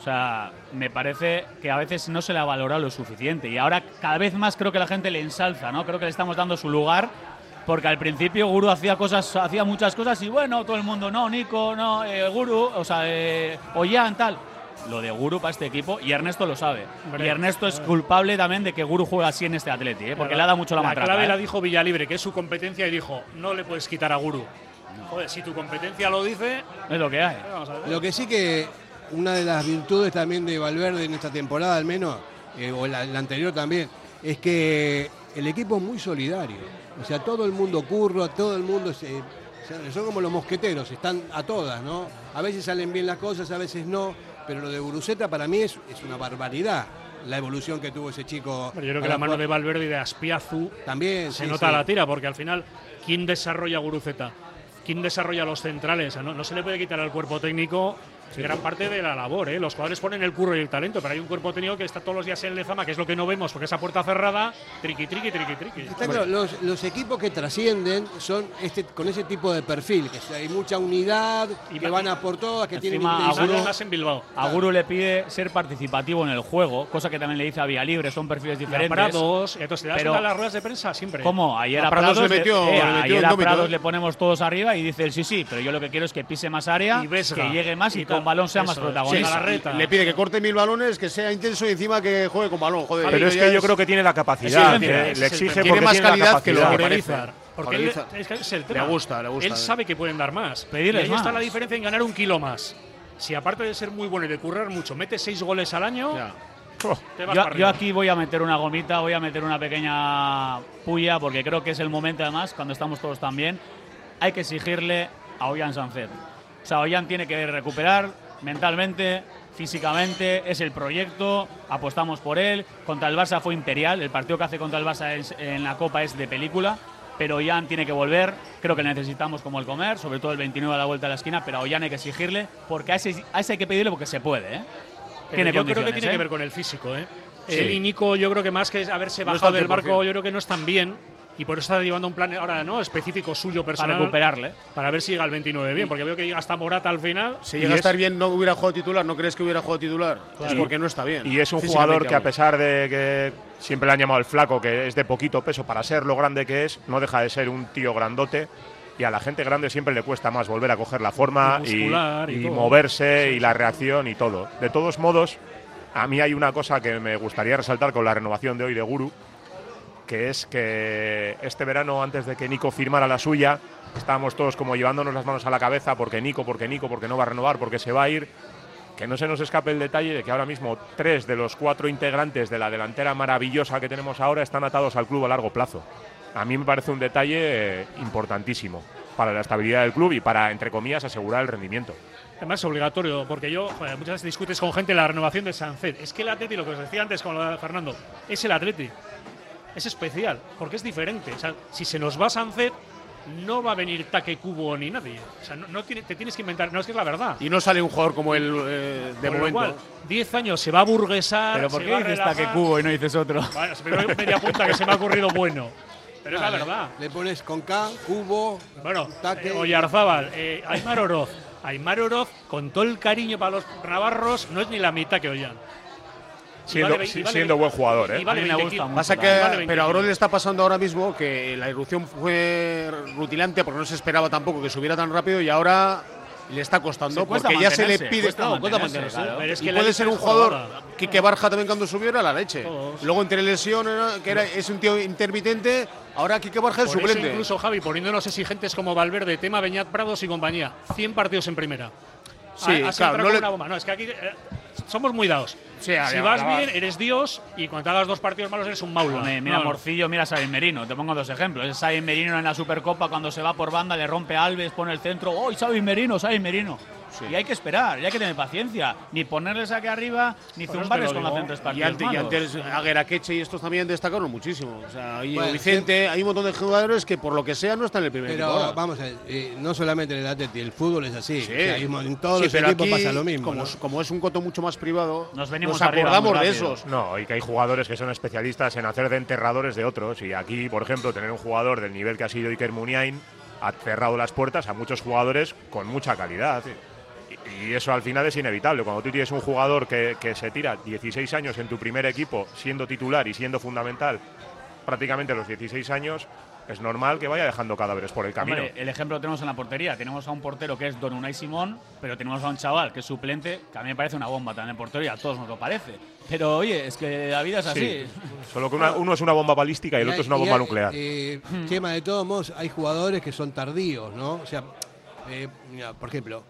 o sea, me parece que a veces no se le ha valorado lo suficiente. Y ahora cada vez más creo que la gente le ensalza, ¿no? Creo que le estamos dando su lugar. Porque al principio Guru hacía cosas, hacía muchas cosas y bueno, todo el mundo, no, Nico, no, eh, Guru, o sea, eh, Ollán, tal. Lo de Guru para este equipo, y Ernesto lo sabe. Hombre. y Ernesto es culpable también de que Guru juegue así en este Atleti, ¿eh? porque La- le ha dado mucho la, La matraca. clave ¿eh? la dijo Villalibre, que es su competencia, y dijo: No le puedes quitar a Guru. Joder, si tu competencia lo dice, Es lo que hay. Lo que sí que una de las virtudes también de Valverde en esta temporada al menos, eh, o la, la anterior también, es que el equipo es muy solidario. O sea, todo el mundo curra, todo el mundo se- se- son como los mosqueteros, están a todas, ¿no? A veces salen bien las cosas, a veces no, pero lo de Guruceta para mí es, es una barbaridad la evolución que tuvo ese chico. Pero yo creo que la mano de Valverde y de Aspiazu También se sí, nota sí. la tira, porque al final, ¿quién desarrolla Guruceta? ¿Quién desarrolla los centrales? O sea, no, no se le puede quitar al cuerpo técnico gran parte de la labor. ¿eh? Los jugadores ponen el curro y el talento, pero hay un cuerpo técnico que está todos los días en Lezama, que es lo que no vemos, porque esa puerta cerrada, triqui, triqui, triqui, triqui. Está claro, los, los equipos que trascienden son este, con ese tipo de perfil, que hay mucha unidad, Y que va- van a por todas, que tienen. Aguro- Además en Bilbao. A Guru le pide ser participativo en el juego, cosa que también le dice a Vía Libre, son perfiles a diferentes. Prados, entonces te das las ruedas de prensa siempre. ¿Cómo? Ayer A a, Prados Prados, le metió- eh, le metió ayer a Prados le ponemos todos arriba y dice sí, sí, pero yo lo que quiero es que pise más área, Y que llegue más y, Y con balón sea más Eso es. protagonista. Sí, Galarreta. Le pide que corte mil balones, que sea intenso y encima que juegue con balón. Joder, Pero es que yo creo que tiene la capacidad. ese le es el exige. Tiene porque más tiene la calidad que lo Jorelizar. Porque él, es que es el Le tema. gusta, le gusta. Él sabe que pueden dar más. Pedirles y ahí está más. la diferencia en ganar un kilo más. Si aparte de ser muy bueno y de currar mucho, mete seis goles al año, Ya. Yo, yo aquí voy a meter una gomita, voy a meter una pequeña puya, porque creo que es el momento además, cuando estamos todos tan bien, hay que exigirle a Ollán Sancet. O sea, Ollán tiene que recuperar mentalmente, físicamente, es el proyecto, apostamos por él. Contra el Barça fue imperial, el partido que hace contra el Barça es- en la Copa es de película, pero Ollán tiene que volver, creo que le necesitamos como el comer, sobre todo el 29 a la vuelta de la esquina, pero a Ollán hay que exigirle, porque a ese, a ese hay que pedirle porque se puede, ¿eh? Tiene yo creo que tiene ¿eh? que ver con el físico, ¿eh? Sí. Él y Nico, yo creo que más que haberse bajado del barco, 100%. yo creo que no están bien. Y por eso está llevando un plan ahora no específico suyo personal recuperarle. para ver si llega al 29 bien, porque veo que llega hasta Morata al final. Si llega a estar bien, no hubiera jugado titular. ¿No crees que hubiera jugado titular? Es Y- porque no está bien. Y es un jugador que a pesar de que siempre le han llamado el flaco, que es de poquito peso para ser lo grande que es, no deja de ser un tío grandote. Y a la gente grande siempre le cuesta más volver a coger la forma Y y, muscular y y moverse y la reacción y todo. De todos modos, a mí hay una cosa que me gustaría resaltar con la renovación de hoy de Guru, que es que este verano, antes de que Nico firmara la suya, estábamos todos como llevándonos las manos a la cabeza porque Nico, porque Nico, porque no va a renovar, porque se va a ir. Que no se nos escape el detalle de que ahora mismo tres de los cuatro integrantes de la delantera maravillosa que tenemos ahora están atados al club a largo plazo. A mí me parece un detalle eh, importantísimo para la estabilidad del club y para, entre comillas, asegurar el rendimiento. Además es obligatorio, porque yo joder, muchas veces discutes con gente la renovación de Sancet. Es que el Atleti, lo que os decía antes con lo de Fernando, es el Atleti. Es especial, porque es diferente. O sea, si se nos va Sancet, no va a venir Taque Cubo ni nadie. O sea, no, no tiene- te tienes que inventar. No, es que es la verdad. Y no sale un jugador como él eh, de lo momento. cual, 10 años se va a burguesar. Pero ¿por qué dices. Taque Cubo y no dices otro? Bueno, primero hay media punta que se me ha ocurrido bueno. Pero es la le- verdad. Le pones con K, cubo, Bueno, taque. eh, Oyarzábal, eh, Aymar Oroz. Aymar Oroz, con todo el cariño para los navarros, no es ni la mitad que Ollán. Siendo, vale vale siendo buen jugador, ¿eh? vale A mí me 20 gusta mucho. Pasa que, vale 20 pero a kilos. le está pasando ahora mismo que la irrupción fue rutilante porque no se esperaba tampoco que subiera tan rápido y ahora le está costando porque ya se le pide cuesta no, cuesta mantenerse, mantenerse. claro. Pero es que y puede ser un jugador jugadora. Quique Barja también cuando subiera la leche. Todos. Luego entre lesiones, que era, es un tío intermitente, ahora Quique Barja es Por suplente. incluso Javi, poniéndonos exigentes como Valverde, tema Beñat Prados y compañía. 100 partidos en primera. Sí, claro, no le- una bomba. No, es que aquí eh, somos muy dados. Sí, si vas bien, eres Dios y cuando te hagas dos partidos malos eres un maula. Hombre, mira No. Morcillo, mira Sabin Merino. Te pongo dos ejemplos. Es Sabin Merino en la Supercopa cuando se va por banda, le rompe a Alves, pone el centro. ¡Oh, Sabin Merino, Sabin Merino! Y hay que esperar, y hay que tener paciencia. Ni ponerles aquí arriba, ni zumbarles con los digo. centros Y partidos antes, y antes Agueraqueche y estos también destacaron muchísimo. O sea, y Bueno, Vicente, hay un montón de jugadores que por lo que sea no están en el primer Pero equipo. ahora. vamos a ver, eh, no solamente en el Atleti, el fútbol es así. Sí. O sea, en todos Sí, los pero equipos aquí, pasa lo mismo. Como, ¿no? es- como es un coto mucho más privado, Nos venimos nos arriba acordamos de esos. No, y que hay jugadores que son especialistas en hacer de enterradores de otros. Y aquí, por ejemplo, tener un jugador del nivel que ha sido Iker Muniain ha cerrado las puertas a muchos jugadores con mucha calidad. Y, y eso al final es inevitable. Cuando tú tienes un jugador que, que se tira 16 años en tu primer equipo, siendo titular y siendo fundamental prácticamente a los 16 años, es normal que vaya dejando cadáveres por el camino. Hombre, el ejemplo lo tenemos en la portería. Tenemos a un portero que es Don Unai Simón, pero tenemos a un chaval que es suplente, que a mí me parece una bomba también en portería, a todos nos lo parece. Pero oye, es que la vida es así. Sí. Solo que una- uno es una bomba balística y el Y otro es una bomba hay, nuclear. eh, Chema, de todos modos, hay jugadores que son tardíos, ¿no? O sea, eh, mira, por ejemplo,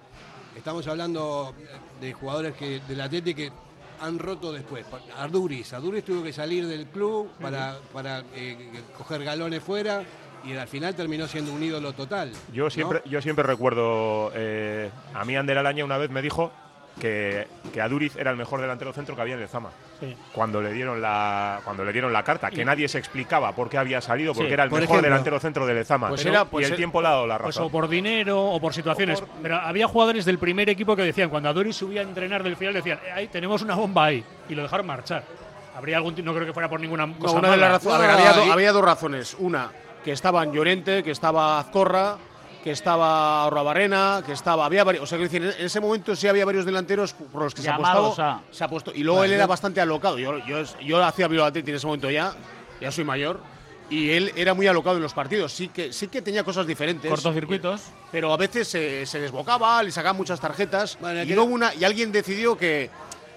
estamos hablando de jugadores que del Atleti que han roto después. Arduris, Arduris tuvo que salir del club para, para eh, coger galones fuera y al final terminó siendo un ídolo total. Yo ¿no? siempre, yo siempre recuerdo, eh, a mí Ander Alaña una vez me dijo que, que Aduriz era el mejor delantero centro que había en el Zama. Sí. Cuando le dieron la cuando le dieron la carta, que nadie se explicaba por qué había salido, porque Sí, era el por mejor ejemplo. delantero centro del Zama. Pues Pero- era- pues y el era- tiempo le ha dado la Pues razón. o por dinero o por situaciones. Pero había jugadores del primer equipo que decían, cuando Adori subía a entrenar del final, decían, "Eh, ahí tenemos una bomba ahí. Y lo dejaron marchar. Habría algún no creo que fuera por ninguna No, cosa una de mala. No, había, do- había dos razones. Una, que estaban Llorente, que estaba Azcorra, que estaba Barrena, que estaba. Había varios. O sea, decir, en ese momento sí había varios delanteros por los que se apostaba. a- Se apostó, y luego él era bastante alocado. Yo, yo, yo hacía Athletic en ese momento ya, ya soy mayor. Y él era muy alocado en los partidos. Sí que, sí que tenía cosas diferentes. Cortocircuitos. Pero a veces se, se desbocaba, le sacaban muchas tarjetas. Bueno, y, luego una, y alguien decidió que,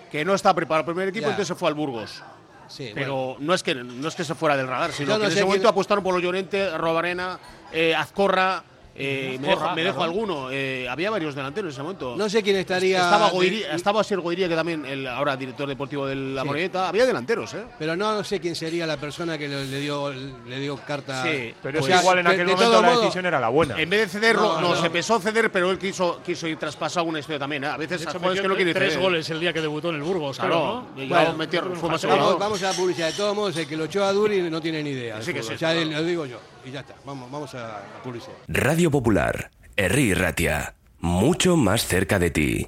que no estaba preparado para el primer equipo, Ya. entonces se fue al Burgos. Sí, Pero bueno. no, es que, no es que se fuera del radar, sino Yo que no en ese momento quién- apostaron por los Llorente, Robarena, eh, Azcorra. Eh, me, dejo, me dejo alguno. eh, había varios delanteros en ese momento. No sé quién estaría. estaba, de- Goiría, estaba Asier Goiría, que también el ahora director deportivo de la Sí. Había delanteros, ¿eh? Pero no sé quién sería la persona que le, le dio, le dio carta. Sí, Pero O es sea, igual en aquel de momento la modo- decisión era la buena. En vez de cederlo, No, no, no. se pensó ceder, pero él quiso, quiso ir traspasado una historia también. ¿eh? A veces hecho, metió que no quieren tres ceder. goles el día que debutó en el Burgos, Claro, claro, ¿no? y Bueno, ya metió- fue más Vamos, a la publicidad. De todos modos, el que lo echó a Duri no tiene ni idea. de Sí que sí. Ya lo digo yo. Y ya está. Vamos, vamos a la publicidad. Radio Popular, Herri Ratia, mucho más cerca de ti.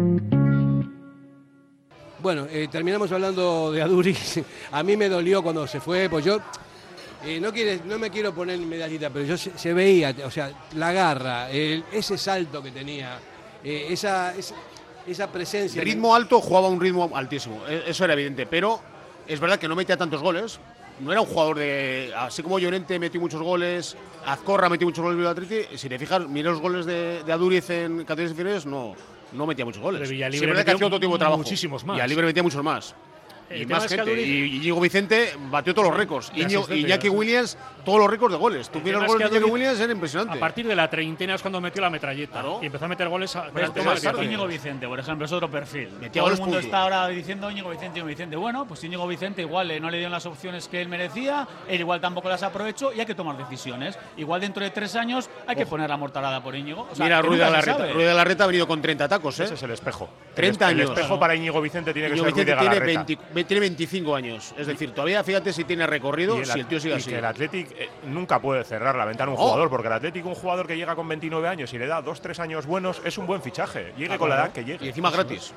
Bueno, eh, terminamos hablando de Aduri. <laughs> A mí me dolió cuando se fue, pues yo eh, no, me quiero poner medallita, pero yo se, veía, o sea, la garra, ese salto que tenía, eh, esa, esa, esa presencia. Ritmo alto jugaba un ritmo altísimo, e- eso era evidente, pero es verdad que no metía tantos goles. No era un jugador de. Así como Llorente metió muchos goles, Azcorra metió muchos goles en el. Si te fijas, mira los goles de, de Aduriz en categorías inferiores, no, no metía muchos goles. Pero Villalibre que metió hacía otro tipo de trabajo. muchísimos más. Y Libre metía muchos más. Y más gente. Y Íñigo Vicente batió todos los récords. Asistencia, Iñaki de Williams, todos los récords de goles. Tú miras los goles de Aduriz, Williams, era impresionante. A partir de la treintena es cuando metió la metralleta y empezó a meter goles. A, Pero. Íñigo Vicente, por ejemplo, es otro perfil. Metía Todo el mundo puntuales. está ahora diciendo Íñigo Vicente, Íñigo Vicente. Bueno, pues Íñigo Vicente igual eh, no le dieron las opciones que él merecía, él igual tampoco las aprovechó y hay que tomar decisiones. Igual dentro de tres años hay que poner la mortalada por Íñigo. O sea, Mira, Ruiz de la Reta. Ruiz de la Reta ha venido con 30 tacos, ¿eh? Ese es el espejo. 30 el, años. El espejo para Íñigo Vicente tiene que ser Ruiz de Galarreta. 20 tiene 25 años. Es decir, todavía fíjate si tiene recorrido, el si el tío sigue y así. que el Athletic eh, nunca puede cerrar la ventana a un No. jugador, porque el Athletic, un jugador que llega con 29 años y le da 2-3 años buenos, es un buen fichaje. Llegue Ah, con la edad que llegue. Y encima gratis.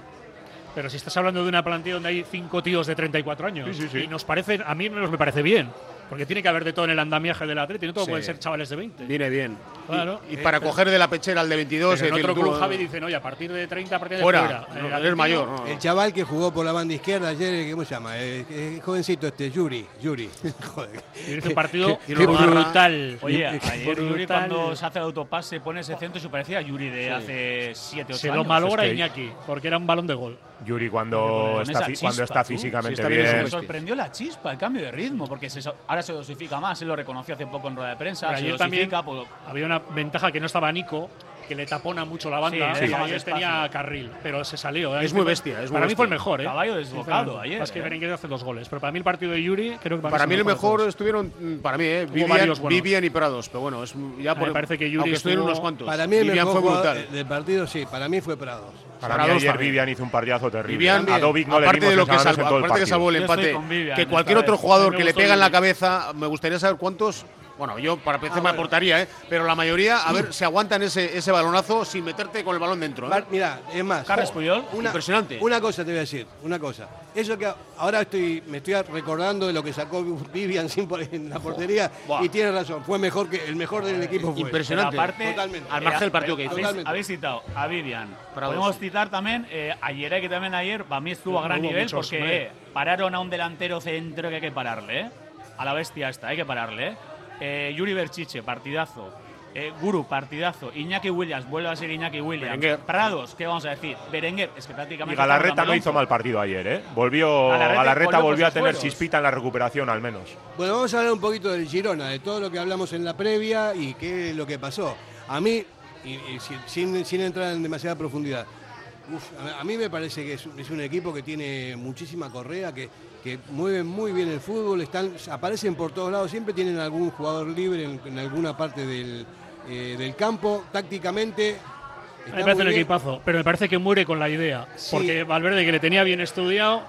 Pero si estás hablando de una plantilla donde hay cinco tíos de 34 años Sí, sí, sí. y nos parece, a mí nos me parece bien, porque tiene que haber de todo en el andamiaje del Atleti, no todo Sí. pueden ser chavales de 20. Viene bien. Claro. Y, y para coger de la pechera al de 22, Pero en decir, otro club eh, Javi dice, no, y a partir de 30, a partir de Fuera, fuera. no, El Atlético- mayor. no. El chaval que jugó por la banda izquierda ayer, ¿cómo se llama? Eh, eh, jovencito este, Yuri. Yuri. <laughs> Joder. Y hizo un partido Qué- qué brutal. Oye, ayer Yuri cuando se hace el autopase pone ese centro y se parecía a Yuri de hace 7 8 Se años. lo malogra Es que- Iñaki, porque era un balón de gol. Yuri cuando está, chispa, cuando está físicamente Sí, está bien, bien. Me sorprendió la chispa, el cambio de ritmo, porque se ahora se dosifica más, él lo reconoció hace poco en rueda de prensa, se ayer también dosifica, pues, había una ventaja que no estaba Nico, que le tapona mucho la banda. Sí, ayer espacio. tenía carril, pero se salió. ¿eh? Es muy bestia, es muy para mí fue el mejor, ¿eh? Caballo desbocado ayer, Es que ¿eh? Berenguer hace dos goles, pero para mí el partido de Yuri creo que Para mí el mejor todos. estuvieron, mm, para mí, eh, Vivian. Vivian y Prados. Pero bueno, es ya por, me parece que Yuri aunque estuvieron unos cuantos. Para mí el Vivian mejor fue brutal. del partido, sí, para mí fue Prados. Para mí ayer también. Vivian hizo un partidazo terrible. Vivian, a Dovic no le aparte vimos de lo que aparte que salvó el empate, que cualquier otro jugador que le pega en la cabeza, me gustaría saber cuántos. Bueno, yo para PC me aportaría, ¿eh? pero la mayoría, a ver, se aguantan ese, ese balonazo sin meterte con el balón dentro. ¿eh? Mar- Mira, es más. Carles Puyol, una, impresionante. Una cosa te voy a decir, una cosa. Eso que ahora estoy, me estoy recordando de lo que sacó Vivian en la portería y tiene razón, fue mejor que el mejor del equipo fue. Impresionante. Aparte, Totalmente. Al margen del partido que hizo. habéis, Totalmente. habéis citado a Vivian. Prados. Podemos citar también eh, a Yere, que también ayer para mí estuvo a gran Hubo nivel muchos, porque eh, pararon a un delantero centro que hay que pararle. eh. A la bestia esta, hay que pararle. Eh. Yuri Berchiche, partidazo. Eh, Guru, partidazo. Iñaki Williams, vuelve a ser Iñaki Williams. Berenguer. Prados, ¿qué vamos a decir? Berenguer, es que prácticamente. Y Galarreta no hizo mal partido ayer, ¿eh? Volvió, Galarreta Galarreta volvió volvió a tener fueros. chispita en la recuperación, al menos. Bueno, vamos a hablar un poquito del Girona, de todo lo que hablamos en la previa y qué es lo que pasó. A mí, y, y sin, sin- sin entrar en demasiada profundidad, uf, a, a mí me parece que es, es un equipo que tiene muchísima correa, que, que mueven muy bien el fútbol, están, aparecen por todos lados, siempre tienen algún jugador libre en, en alguna parte del, eh, del campo, tácticamente. está Me parece un equipazo, pero me parece que muere con la idea. Sí. Porque Valverde, que le tenía bien estudiado,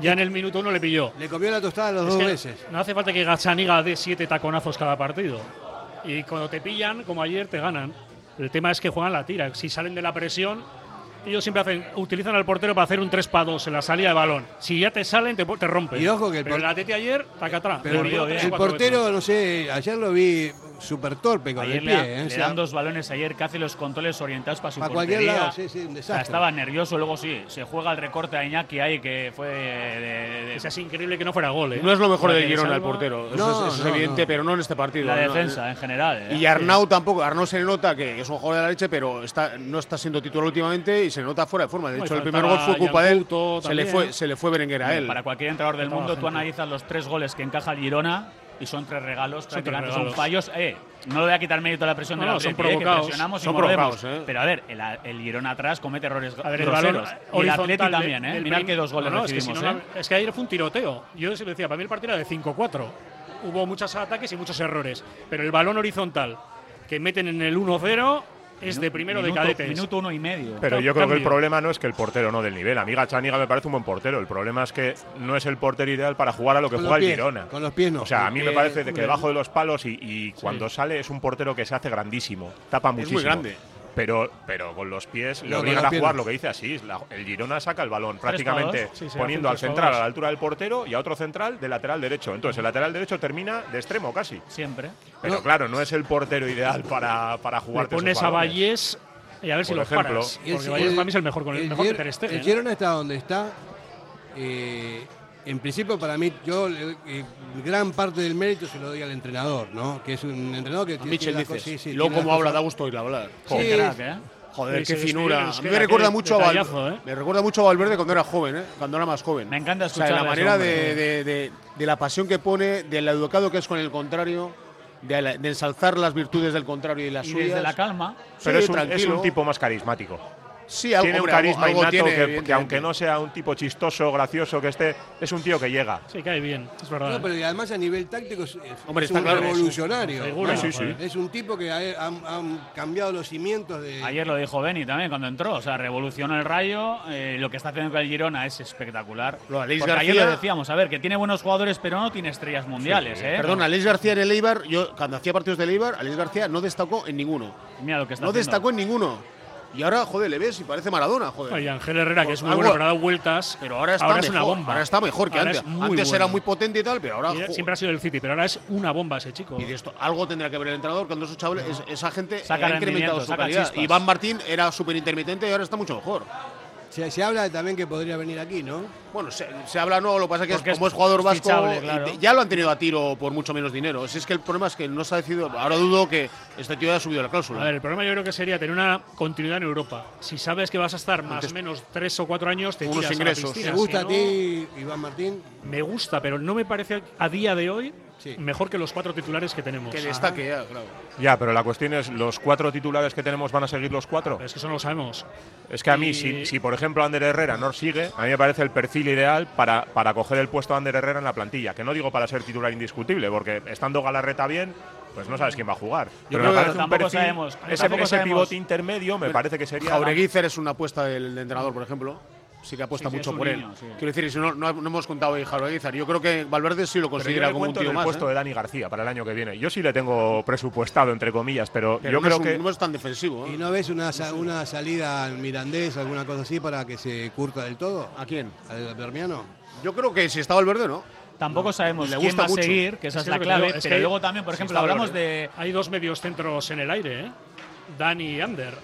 ya en el minuto uno le pilló. Le comió la tostada las Es dos veces. No hace falta que Gazzaniga dé siete taconazos cada partido. Y cuando te pillan, como ayer, te ganan. El tema es que juegan la tira. Si salen de la presión, ellos siempre hacen, utilizan al portero para hacer un 3 para 2 en la salida de balón. Si ya te salen, te, te rompen. Y ojo que el pero el Atleti ayer, taca atrás. El, eh, portero, no sé, ayer lo vi súper torpe con ayer el pie. Le, ¿eh? le dan dos balones ayer que hace los controles orientados para su para cualquier lado, sí, sí, un desastre. O sea, estaba nervioso, luego sí, se juega el recorte a Iñaki ahí que fue de, de, de... es increíble que no fuera gol. ¿eh? No es lo mejor de Girona el portero, no, eso, es, eso no, es evidente, no. pero no en este partido. La defensa en general. ¿eh? Y Arnau tampoco, Arnau se nota que es un jugador de la leche, pero está, no está siendo titular últimamente y se nota fuera de forma. De hecho, el primer gol fue culpa de él, se le fue, se le fue Berenguer a él. Para cualquier entrenador del mundo, tú analizas los tres goles que encaja el Girona y son tres regalos, son, tres regalos. son fallos. Eh, no le voy a quitar mérito a la presión no, de la son eh, provocados. Eh. Pero a ver, el, el atrás comete errores a el y el Atleti también, ¿eh? Mirad que dos goles no, es que, no, eh. es que ayer fue un tiroteo. Yo se lo decía, para mí el partido era de 5-4. Hubo muchos ataques y muchos errores. Pero el balón horizontal que meten en el 1-0 es de primero de cadetes. Minuto uno y medio. Pero yo creo que el problema no es que el portero no del nivel. Amiga Chaniga me parece un buen portero. El problema es que no es el portero ideal para jugar a lo que juega el Girona. Con los pies no. O sea, a mí me parece que debajo de los palos y, cuando sale es un portero que se hace grandísimo. Tapa muchísimo. Muy grande pero, pero con los pies le obligan a jugar lo que dice así. El Girona saca el balón prácticamente poniendo al central a la altura del portero y a otro central de lateral derecho. Entonces el lateral derecho termina de extremo casi. Siempre. Pero claro, no es el portero ideal para, para jugar. pones a Valles y a ver si lo paras. Porque el, Valles para mí es el mejor, con el, el mejor Gier, que Ter El Girona ¿eh? está donde está. Eh, en principio para mí, yo eh, gran parte del mérito se lo doy al entrenador, ¿no? Que es un entrenador que... Tiene Michel dices, sí, luego como habla, da gusto oírlo hablar. Joder, qué finura. Me recuerda mucho a Valverde. ¿eh? Me recuerda mucho a Valverde cuando era joven, ¿eh? cuando era más joven. Me encanta escuchar. O sea, la manera de, la pasión que pone, del educado que es con el contrario, de, la, ensalzar las virtudes del contrario y las y suyas. Desde la calma. Pero es, un, es un tipo más carismático. Sí, algo, tiene un carisma algo, algo innato tiene, que, que, aunque no sea un tipo chistoso, gracioso que esté, es un tío que llega. Sí, cae bien, es verdad. No, pero y además a nivel táctico es, Hombre, es un claro, revolucionario. Es un, ¿no? sí, sí. es un tipo que ha, han, cambiado los cimientos de... Ayer lo dijo Benny también cuando entró, o sea, revolucionó el rayo, eh, lo que está haciendo con el Girona es espectacular. Lo, Alex García... ayer lo decíamos, a ver, que tiene buenos jugadores pero no tiene estrellas mundiales. Sí, ¿eh? Perdón, Alex García en el Eibar, yo cuando hacía partidos de Eibar, Alex García no destacó en ninguno. Mira lo que está No haciendo. destacó en ninguno. Y ahora, joder, le ves y parece Maradona, joder. Y Ángel Herrera, que es muy bueno, pero ha dado vueltas. Pero ahora está, mejor, es una bomba. Ahora está mejor que antes. Antes era muy potente y tal, pero ahora. Siempre ha sido el City, pero ahora es una bomba ese chico. Y de esto, algo tendrá que ver el entrenador cuando esos chavales, esa gente saca ha incrementado su calidad. Iván Martín era súper intermitente y ahora está mucho mejor. Se, habla también que podría venir aquí, ¿no? Bueno, se, habla no, lo que pasa que como es jugador vasco, eh, ya lo han tenido a tiro por mucho menos dinero. Si es que el problema es que no se ha decidido, ahora dudo que este tío haya subido la cláusula. A ver, el problema yo creo que sería tener una continuidad en Europa. Si sabes que vas a estar más o menos tres o cuatro años, te unos ingresos. A la ¿Te gusta a ti, Iván Martín? Me gusta, pero no me parece a día de hoy Mejor que los cuatro titulares que tenemos. Que destaque ya, claro. Ya, pero la cuestión es, ¿los cuatro titulares que tenemos van a seguir los cuatro? Es que eso no lo sabemos. Es que a mí, si, por ejemplo Ander Herrera no sigue, a mí me parece el perfil ideal para, para coger el puesto de Ander Herrera en la plantilla. Que no digo para ser titular indiscutible, porque estando Galarreta bien, pues no sabes quién va a jugar. Yo pero me ese, pivote intermedio me parece que sería… Jaureguizer es una apuesta del entrenador, por ejemplo sí que apuesta sí, mucho por niño, él. Sí. Quiero decir, si no, no, no, hemos contado hoy Jaro Yo creo que Valverde sí lo considera como un tío del puesto ¿eh? de Dani García para el año que viene. Yo sí le tengo presupuestado, entre comillas, pero, pero yo no creo es un, que. No es tan defensivo. ¿eh? ¿Y no ves una, sa una salida al Mirandés, alguna cosa así, para que se curta del todo? ¿A quién? ¿Al Bermiano? Yo creo que si está Valverde, ¿no. Tampoco sabemos le gusta va mucho. a seguir, que esa es, es la clave. Pero luego también, por si ejemplo, hablamos Valverde. de. Hay dos medios centros en el aire, ¿eh? Dani y Ander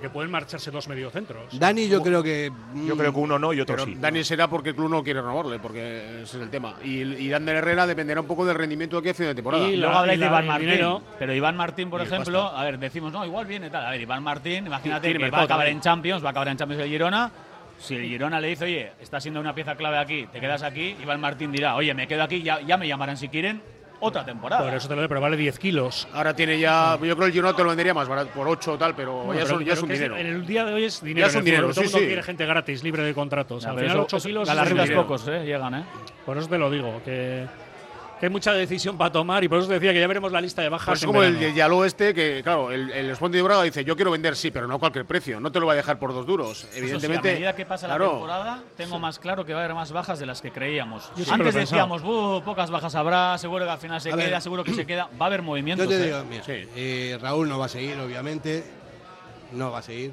que pueden marcharse dos mediocentros. Dani, yo creo que. Yo creo que uno no y otro sí. Dani será porque el club no quiere renovarle, porque ese es el tema. Y, y Ander Herrera dependerá un poco del rendimiento de aquí fin de temporada. Y luego habláis de Iván Martín. Pero Iván Martín, por ejemplo, a ver, decimos, no, igual viene tal. A ver, Iván Martín, imagínate que va a acabar en Champions, va a acabar en Champions de Girona. Si el Girona le dice, oye, está siendo una pieza clave aquí, te quedas aquí, Iván Martín dirá, oye, me quedo aquí, ya me llamarán si quieren otra temporada. Por eso te lo doy, pero vale 10 kilos. Ahora tiene ya, yo creo que el Girona te lo vendería más barato, por 8 o tal, pero, bueno, ya, pero son, ya pero es un dinero. En el día de hoy es dinero. Ya es un dinero, sí, sí. quiere gente gratis, libre de contratos. Ya, Al final, eso, 8 kilos. A las reglas pocos, eh, llegan, ¿eh? Por eso te lo digo, que que hay mucha decisión para tomar y por eso te decía que ya veremos la lista de bajas. Pues es como verano. el Yaló este, que claro, el, el Esponte de Braga dice, yo quiero vender, sí, pero no a cualquier precio, no te lo va a dejar por dos duros. Evidentemente. Sí, a medida que pasa la temporada, tengo más claro que va a haber más bajas de las que creíamos. Antes decíamos, pocas bajas habrá, seguro que al final se queda, seguro que se queda, va a haber movimiento. Yo te digo, eh, Raúl no va a seguir, obviamente, no va a seguir.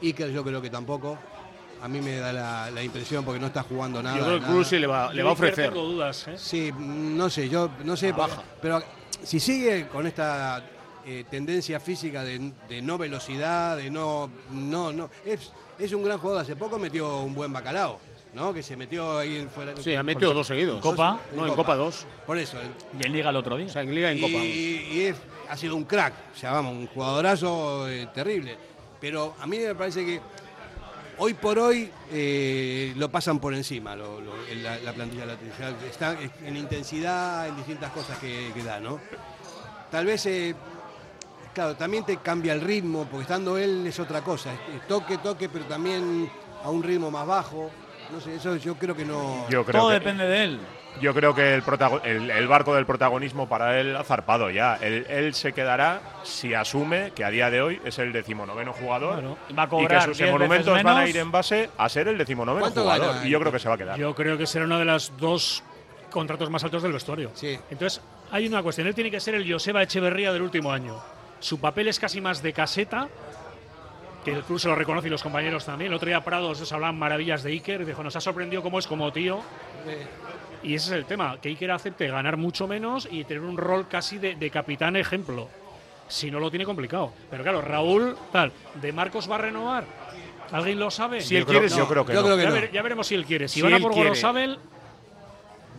y Iker yo creo que tampoco. A mí me da la, la impresión porque no está jugando nada. Yo creo que nada. le va, le va a ofrecer. Tengo dudas, ¿eh? Sí, no sé, yo no sé. baja. Pero si sigue con esta eh, tendencia física de, de no velocidad, de no. No, no. Es, es un gran jugador. Hace poco metió un buen bacalao, ¿no? Que se metió ahí en fuera. Sí, ha metido dos seguidos. Copa. No, en Copa dos. Por eso. Y en Liga el otro día. O sea, en Liga y en y, Copa. y es- ha sido un crack, o sea, vamos, un jugadorazo eh, terrible. Pero a mí me parece que hoy por hoy eh, lo pasan por encima lo- la, la plantilla sea, Está en intensidad, en distintas cosas que, que da, ¿no? Tal vez, eh, claro, también te cambia el ritmo, porque estando él es otra cosa. es toque, toque, pero también a un ritmo más bajo. No sé, eso yo creo que no. Yo creo Todo que, depende de él. Yo creo que el, el, el barco del protagonismo para él ha zarpado ya. Él, él se quedará si asume que a día de hoy es el decimonoveno jugador. Y va a y que cobrar sus 10 emolumentos veces van a ir en base a ser el decimonoveno ¿Cuánto jugador. gana? Y yo creo que se va a quedar. Yo creo que será uno de los dos contratos más altos del vestuario. Sí. Entonces, hay una cuestión. Él tiene que ser el Joseba Echeverría del último año. Su papel es casi más de caseta, que el club se lo reconoce y los compañeros también. El otro día Prados os hablaban maravillas de Iker. Dijo, nos ha sorprendido cómo es como tío. Y ese es el tema, que Iker acepte ganar mucho menos y tener un rol casi de, de capitán ejemplo. Si no lo tiene complicado. Pero claro, Raúl, tal, ¿de Marcos va a renovar? ¿Alguien lo sabe? Si él creo- quiere, yo creo que yo no. creo que ya, no. ver- ya veremos si él quiere. Si, Si van a por. Gorosabel,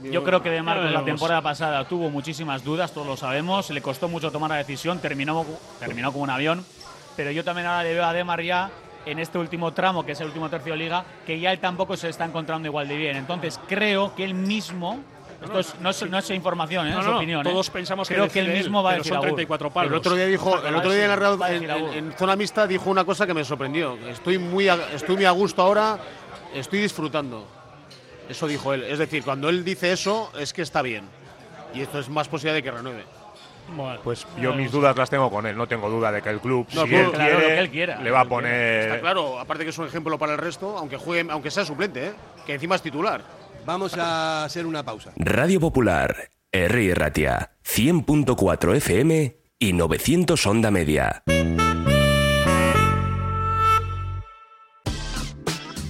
Yo creo que De Marcos la temporada pasada tuvo muchísimas dudas, todos lo sabemos, le costó mucho tomar la decisión, terminó, terminó como un avión, pero yo también ahora le veo a Demar ya en este último tramo, que es el último tercio de liga, que ya él tampoco se está encontrando igual de bien. Entonces creo que él mismo, esto es- no, es, no es información, ¿eh? No, es opinión. ¿eh? todos pensamos que creo que él mismo va a decir son "Agur". 34 palos. El otro día dijo, el otro día en, la Real- en zona mixta dijo una cosa que me sorprendió. Estoy muy a, estoy muy a gusto ahora, estoy disfrutando. Eso dijo él. Es decir, cuando él dice eso es que está bien. Y esto es más posibilidad de que renueve. Bueno, Pues yo mis dudas las tengo con él. No tengo duda de que el club, No, si él claro, quiere, lo que él quiera, le va a poner. Está claro, aparte que es un ejemplo para el resto, aunque juegue, aunque sea suplente, ¿eh? que encima es titular. Vamos a hacer una pausa. Radio Popular, R. Ratia, 100.4 FM y 900 Onda Media.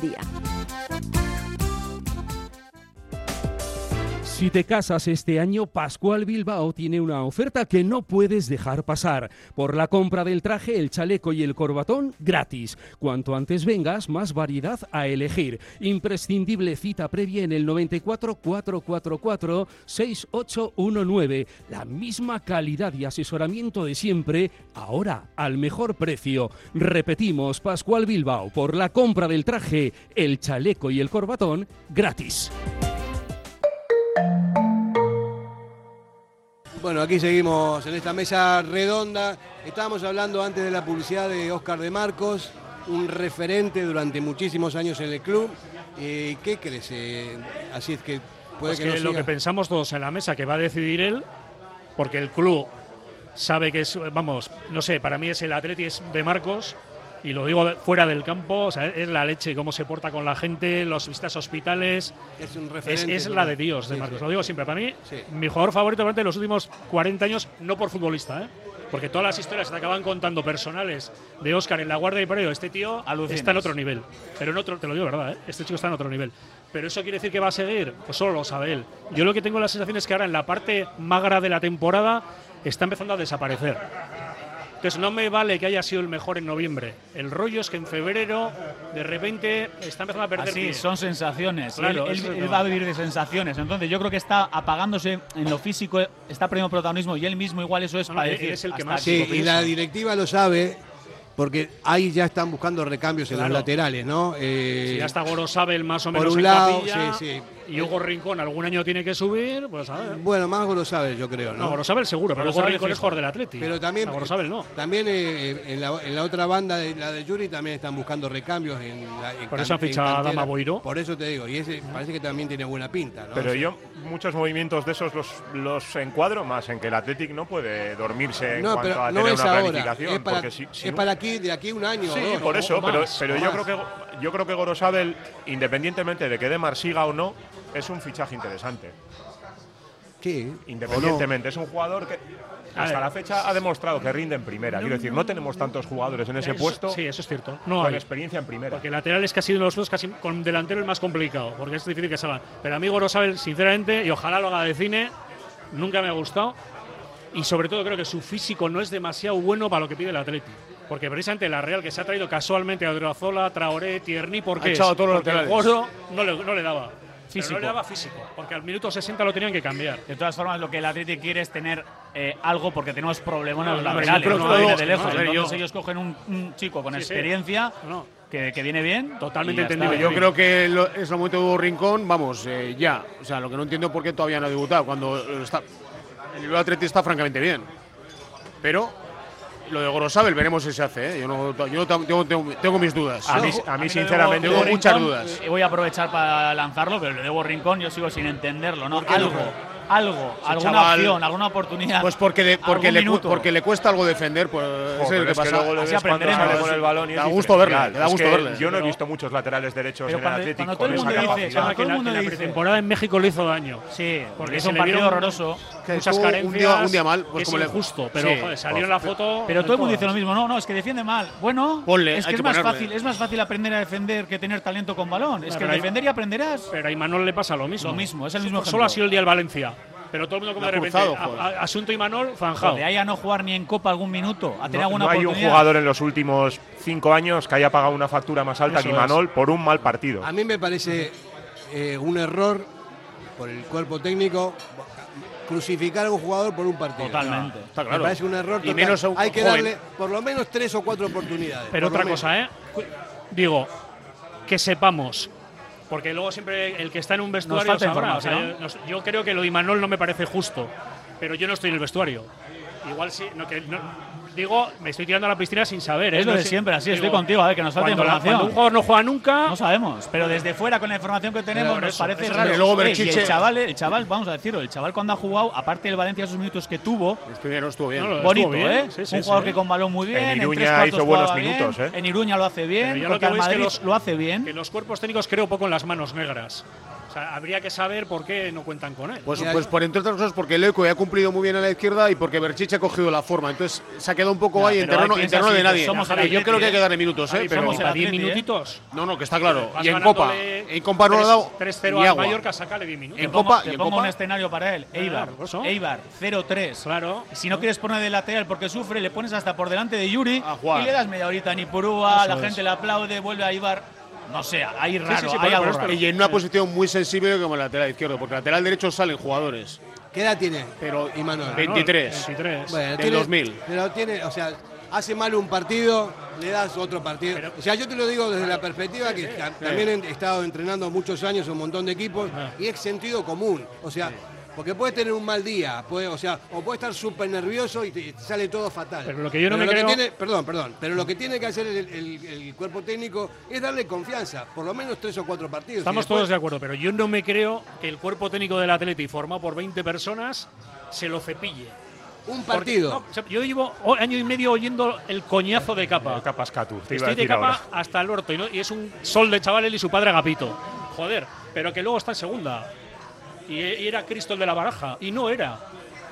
día. Si te casas este año, Pascual Bilbao tiene una oferta que no puedes dejar pasar. Por la compra del traje, el chaleco y el corbatón, gratis. Cuanto antes vengas, más variedad a elegir. Imprescindible cita previa en el 94 444 6819. La misma calidad y asesoramiento de siempre, ahora al mejor precio. Repetimos, Pascual Bilbao, por la compra del traje, el chaleco y el corbatón, gratis. Bueno, aquí seguimos en esta mesa redonda. Estábamos hablando antes de la publicidad de Oscar de Marcos, un referente durante muchísimos años en el club. Eh, ¿Qué crees? Eh, así es que puede Pues que, que no lo siga. que pensamos todos en la mesa, que va a decidir él, porque el club sabe que es, vamos, no sé, para mí es el Atleti es de Marcos, y lo digo fuera del campo, o sea, es la leche, cómo se porta con la gente, los visitas a hospitales. Es un Es, referente. es la de Dios de Sí, Marcos, sí. lo digo siempre. Para mí, Sí. mi jugador favorito durante los últimos 40 años, no por futbolista, ¿eh? porque todas las historias que te acaban contando personales de Oscar en la Guardia y Pereo, este tío Alucinas. está en otro nivel. Pero en otro, te lo digo verdad, ¿eh? este chico está en otro nivel. Pero eso quiere decir que va a seguir, pues solo lo sabe él. Yo lo que tengo la sensación es que ahora en la parte magra de la temporada está empezando a desaparecer. Entonces no me vale que haya sido el mejor en noviembre. El rollo es que en febrero de repente está empezando a perder Así, pie. son sensaciones. Claro, él, va a vivir de sensaciones. Entonces, yo creo que está apagándose en lo físico, está perdiendo protagonismo y él mismo, igual, eso es No, para él- decir. él es el que más-. Sí, y la directiva lo sabe, porque ahí ya están buscando recambios en Claro. los laterales, ¿no? Eh, Si ya está Gorosabel más o por menos un en lado, capilla, sí, sí. Y Hugo Rincón algún año tiene que subir, pues a ver. Bueno, más Gorosabel, yo creo, ¿no? No, Gorosabel seguro, pero Hugo Rincón es jugador del Atleti. Pero también, Gorosabel no. también eh, en, la, en la otra banda, de, la de Yuri, también están buscando recambios. En la, en Por can- eso han fichado a. Dama Boiro. Por eso te digo, y ese parece que también tiene buena pinta, ¿no? Pero Sí. yo muchos movimientos de esos los, los encuadro más en que el Athletic no puede dormirse en No, cuanto pero a no tener es una ahora, planificación. es para, porque si- si es no- para aquí, de aquí un año. Sí, o dos, por eso, o pero, más, pero yo más. creo que yo creo que Gorosabel, independientemente de que Demar siga o no, es un fichaje interesante. Sí, Independientemente, es un jugador que A hasta la fecha ha demostrado que rinde en primera. Quiero decir, no tenemos tantos jugadores en ese Eso- puesto Sí, eso es cierto. No con hay. experiencia en primera. Porque lateral es casi uno de los dos casi con delantero el más complicado, porque es difícil que salgan. Pero a mí Gorosabel, sinceramente, y ojalá lo haga de cine, nunca me ha gustado. Y sobre todo creo que su físico no es demasiado bueno para lo que pide el Atleti. Porque precisamente la Real que se ha traído casualmente a Odriozola, Traoré, Tierney, ¿por Ha echado todos los Porque el laterales. No le, no le daba. Pero Físico. no le daba físico, porque al minuto 60 lo tenían que cambiar. De todas formas, lo que el Atlético quiere es tener eh, algo porque tenemos problemas en los No, no, laterales. yo creo No, que viene no, de lejos. no, Entonces yo- ellos cogen un, un chico con Sí, sí. experiencia No. que, que viene bien. Totalmente entendible. Yo creo que lo- es el momento de Hugo Rincón, vamos, eh, ya. O sea, lo que no entiendo es por qué todavía no ha debutado, cuando está, el nivel Atleti está francamente bien. Pero lo de Gorosabel veremos si se hace, ¿eh? Yo, no, yo no tengo, tengo- tengo mis dudas. A mí, a mí sinceramente, tengo muchas dudas. eh, Voy a aprovechar para lanzarlo, pero lo de Rincón yo sigo sin entenderlo, ¿no? Algo, algo, Ese alguna chaval- opción, alguna oportunidad. Pues porque le, porque, le, porque le cuesta algo defender, pues Jo, ese es el que es que pasa. luego le Así aprenderemos. con el balón y Da gusto verle, da Es gusto verle. Yo no he visto muchos laterales derechos Pero en el Athletic cuando todo con el esa mundo dice- capacidad. cuando todo el que mundo la, pretemporada en México le hizo daño. Sí, porque Porque es se un partido horroroso. Que Muchas carencias. un día, un día mal, pues como es le injusto, pero Sí. joder, salió en la foto. Pero todo el mundo dice lo mismo, no, no, es que defiende mal. Bueno, Ponle, es que es que más ponerle. fácil, es más fácil aprender a defender que tener talento con balón. Es que hay- defender y aprenderás. Pero a Imanol le pasa lo mismo. Lo mismo, es el mismo Solo ejemplo. ha sido el día del Valencia. Pero todo el mundo como de ha repente. cruzado, a- a- asunto Imanol, zanjado. De ahí a no jugar ni en Copa algún minuto, a tener No, alguna no hay un jugador en los últimos cinco años que haya pagado una factura más alta Eso que es. Imanol por un mal partido. A mí me parece eh, un error por el cuerpo técnico crucificar a un jugador por un partido. Totalmente. Está Me claro. parece un error Y total. menos a un Hay que joven. darle por lo menos tres o cuatro oportunidades. Pero otra cosa, ¿eh? Digo, que sepamos. Porque luego siempre el que está en un vestuario falta sabrá. O sea, información. yo, creo que lo de Imanol no me parece justo. Pero yo no estoy en el vestuario. Igual sí. No, que no- digo, me estoy tirando a la piscina sin saber. ¿eh? Es lo No de siempre, así estoy digo, contigo, a ver, que nos falta cuando la- información. cuando un jugador no juega nunca. No sabemos, pero desde fuera con la información que tenemos nos eso, parece eso raro. luego y el chaval, el chaval, vamos a decirlo, el chaval cuando ha jugado, aparte del Valencia esos minutos que tuvo, Estuvo bien, estuvo bien. No, bonito, estuvo bien, ¿eh? sí, sí, un jugador sí. que con balón muy bien, En en, Iruña tres cuartos hizo buenos jugaba bien, minutos, ¿eh? En Iruña lo hace bien, que Madrid los- lo hace bien. Que los cuerpos técnicos creo poco en las manos negras. O sea, habría que saber por qué no cuentan con él. Pues, pues por entre otras cosas porque Leuco ha cumplido muy bien a la izquierda y porque Berchiche ha cogido la forma. Entonces se ha quedado un poco Ya, ahí en terreno, en terreno de nadie. somos Eh, yo creo que hay ¿eh? que darle minutos, ¿eh? Ahí Pero somos el el a 10 Atleti, ¿eh? minutitos. no, no, que está claro. Y en Copa, en Copa no ha dado 3-0 ni al agua. Mallorca, sacale 10 minutos. En Copa- te y en pongo Copa- un escenario para él, Eibar. Eibar, 0-3. Claro. Si no quieres poner de lateral porque sufre, le pones hasta por delante de Yuri A jugar. y le das media horita a Nipurúa, la gente le aplaude, vuelve a Eibar. No sé, ahí raro, sí, sí, hay algo raro. Y en una posición muy sensible como el lateral izquierdo, porque lateral derecho salen jugadores. ¿Qué edad tiene? Pero Imanol. 23. 23. Bueno, del tiene- 2000. Pero tiene, o sea, hace mal un partido, le das otro partido. o sea, yo te lo digo desde la perspectiva que ta- también he estado entrenando muchos años un montón de equipos y es sentido común. O sea, porque puedes tener un mal día, puede, o sea, o puedes estar súper nervioso y te, te sale todo fatal. Pero lo que yo no me creo- tiene- perdón, perdón, pero lo que tiene que hacer el, el- el cuerpo técnico es darle confianza, por lo menos tres o cuatro partidos. Estamos después- todos de acuerdo, pero yo no me creo que el cuerpo técnico del Atleti, formado por 20 personas, se lo cepille. Un Porque- partido. no, yo llevo año y medio oyendo el coñazo de capa. El te Estoy de capa ahora. hasta el orto y, no- y es un sol de chaval él y su padre Agapito. Joder, pero que luego está en segunda. Y, era Cristo el de la baraja. Y no era.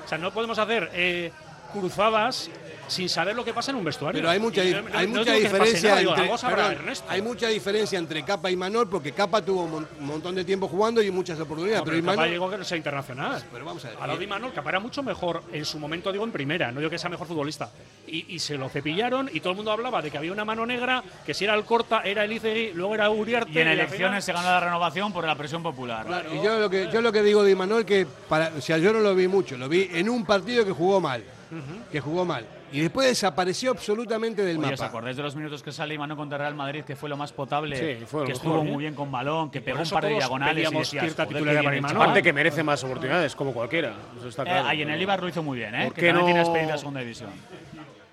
O sea, no podemos hacer eh, cruzadas sin saber lo que pasa en un vestuario. Pero hay mucha, no- hay no mucha que diferencia nada, entre, perdón, hay mucha diferencia entre Capa y Manol porque Capa tuvo un mon- un montón de tiempo jugando y muchas oportunidades, No, pero, pero Capa llegó a ser internacional. Pero vamos a ver. A lo de Imanol, Capa era mucho mejor en su momento, digo, en primera. No digo que sea mejor futbolista. Y, y se lo cepillaron y todo el mundo hablaba de que había una mano negra, que si era el Corta, era el Izegui, luego era Uriarte. Y en elecciones se ganó la renovación por la presión popular. Y yo lo que yo lo que digo de Imanol que para, o sea, yo no lo vi mucho, lo vi en un partido que jugó mal, que jugó mal y después desapareció absolutamente del Oye, ¿os mapa. acordáis de los minutos que sale Imanol contra Real Madrid, que fue lo más potable, Sí, fue lo que mejor, estuvo ¿eh? muy bien con balón, que pegó un par de diagonales y decías, cierta "Joder, titularidad para Imanol". hecho". Aparte que merece más oportunidades, como cualquiera. Eso está Eh, claro. ahí en el Ibar lo hizo muy bien, ¿eh? ¿Por que también no- tiene experiencia en segunda división.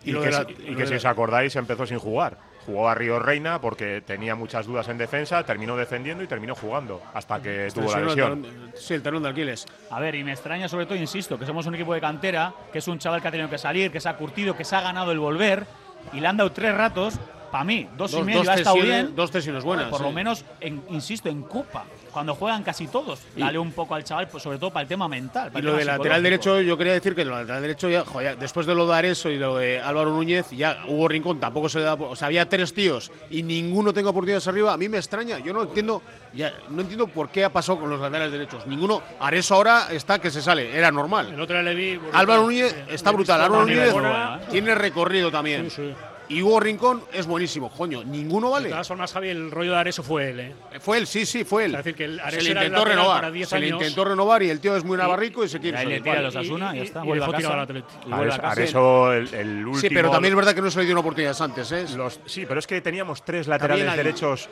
Y, que, la- y que si os acordáis empezó sin jugar. Jugó a Río Reina porque tenía muchas dudas en defensa, terminó defendiendo y terminó jugando hasta que tuvo la lesión. talón- Sí, el talón de Aquiles. A ver, y me extraña sobre todo, insisto, que somos un equipo de cantera, que es un chaval que ha tenido que salir, que se ha curtido, que se ha ganado el volver, y le han dado tres ratos, para mí, dos, y medio dos ha estado sesiones- bien. dos sesiones buenas, Por lo menos, en- insisto, en Copa, cuando juegan casi todos. Dale un poco al chaval, pues, sobre todo para el tema mental. para Y lo tema de lateral derecho, yo quería decir que lo del lateral derecho, ya, jo, ya, después de lo de Areso y lo de Álvaro Núñez, ya Hugo Rincón tampoco se le da. O sea, había tres tíos y ninguno tenga oportunidades arriba. A mí me extraña. Yo no entiendo, ya, no entiendo por qué ha pasado con los laterales derechos. Ninguno. Areso ahora está que se sale, era normal. El otro día le vi. Álvaro Núñez está brutal. Álvaro Núñez ¿eh? tiene recorrido también. Sí, sí. Y Hugo Rincón es buenísimo. Coño, ninguno De vale. todas formas, Javi, el rollo de Areso fue él, ¿eh? Fue él, sí, sí, fue él. Es decir, que el se Areso le era el intentó renovar. para 10 Se le años. intentó renovar y el tío es muy navarrico y se quiere ahí le tira a los Asuna y ya está. y Vuelve a dejó tirado casa. al Atleti. Y a casa. Areso, el, el último. Sí, pero también es verdad que no se le dio oportunidades antes, ¿eh? Los- sí, pero es que teníamos tres laterales derechos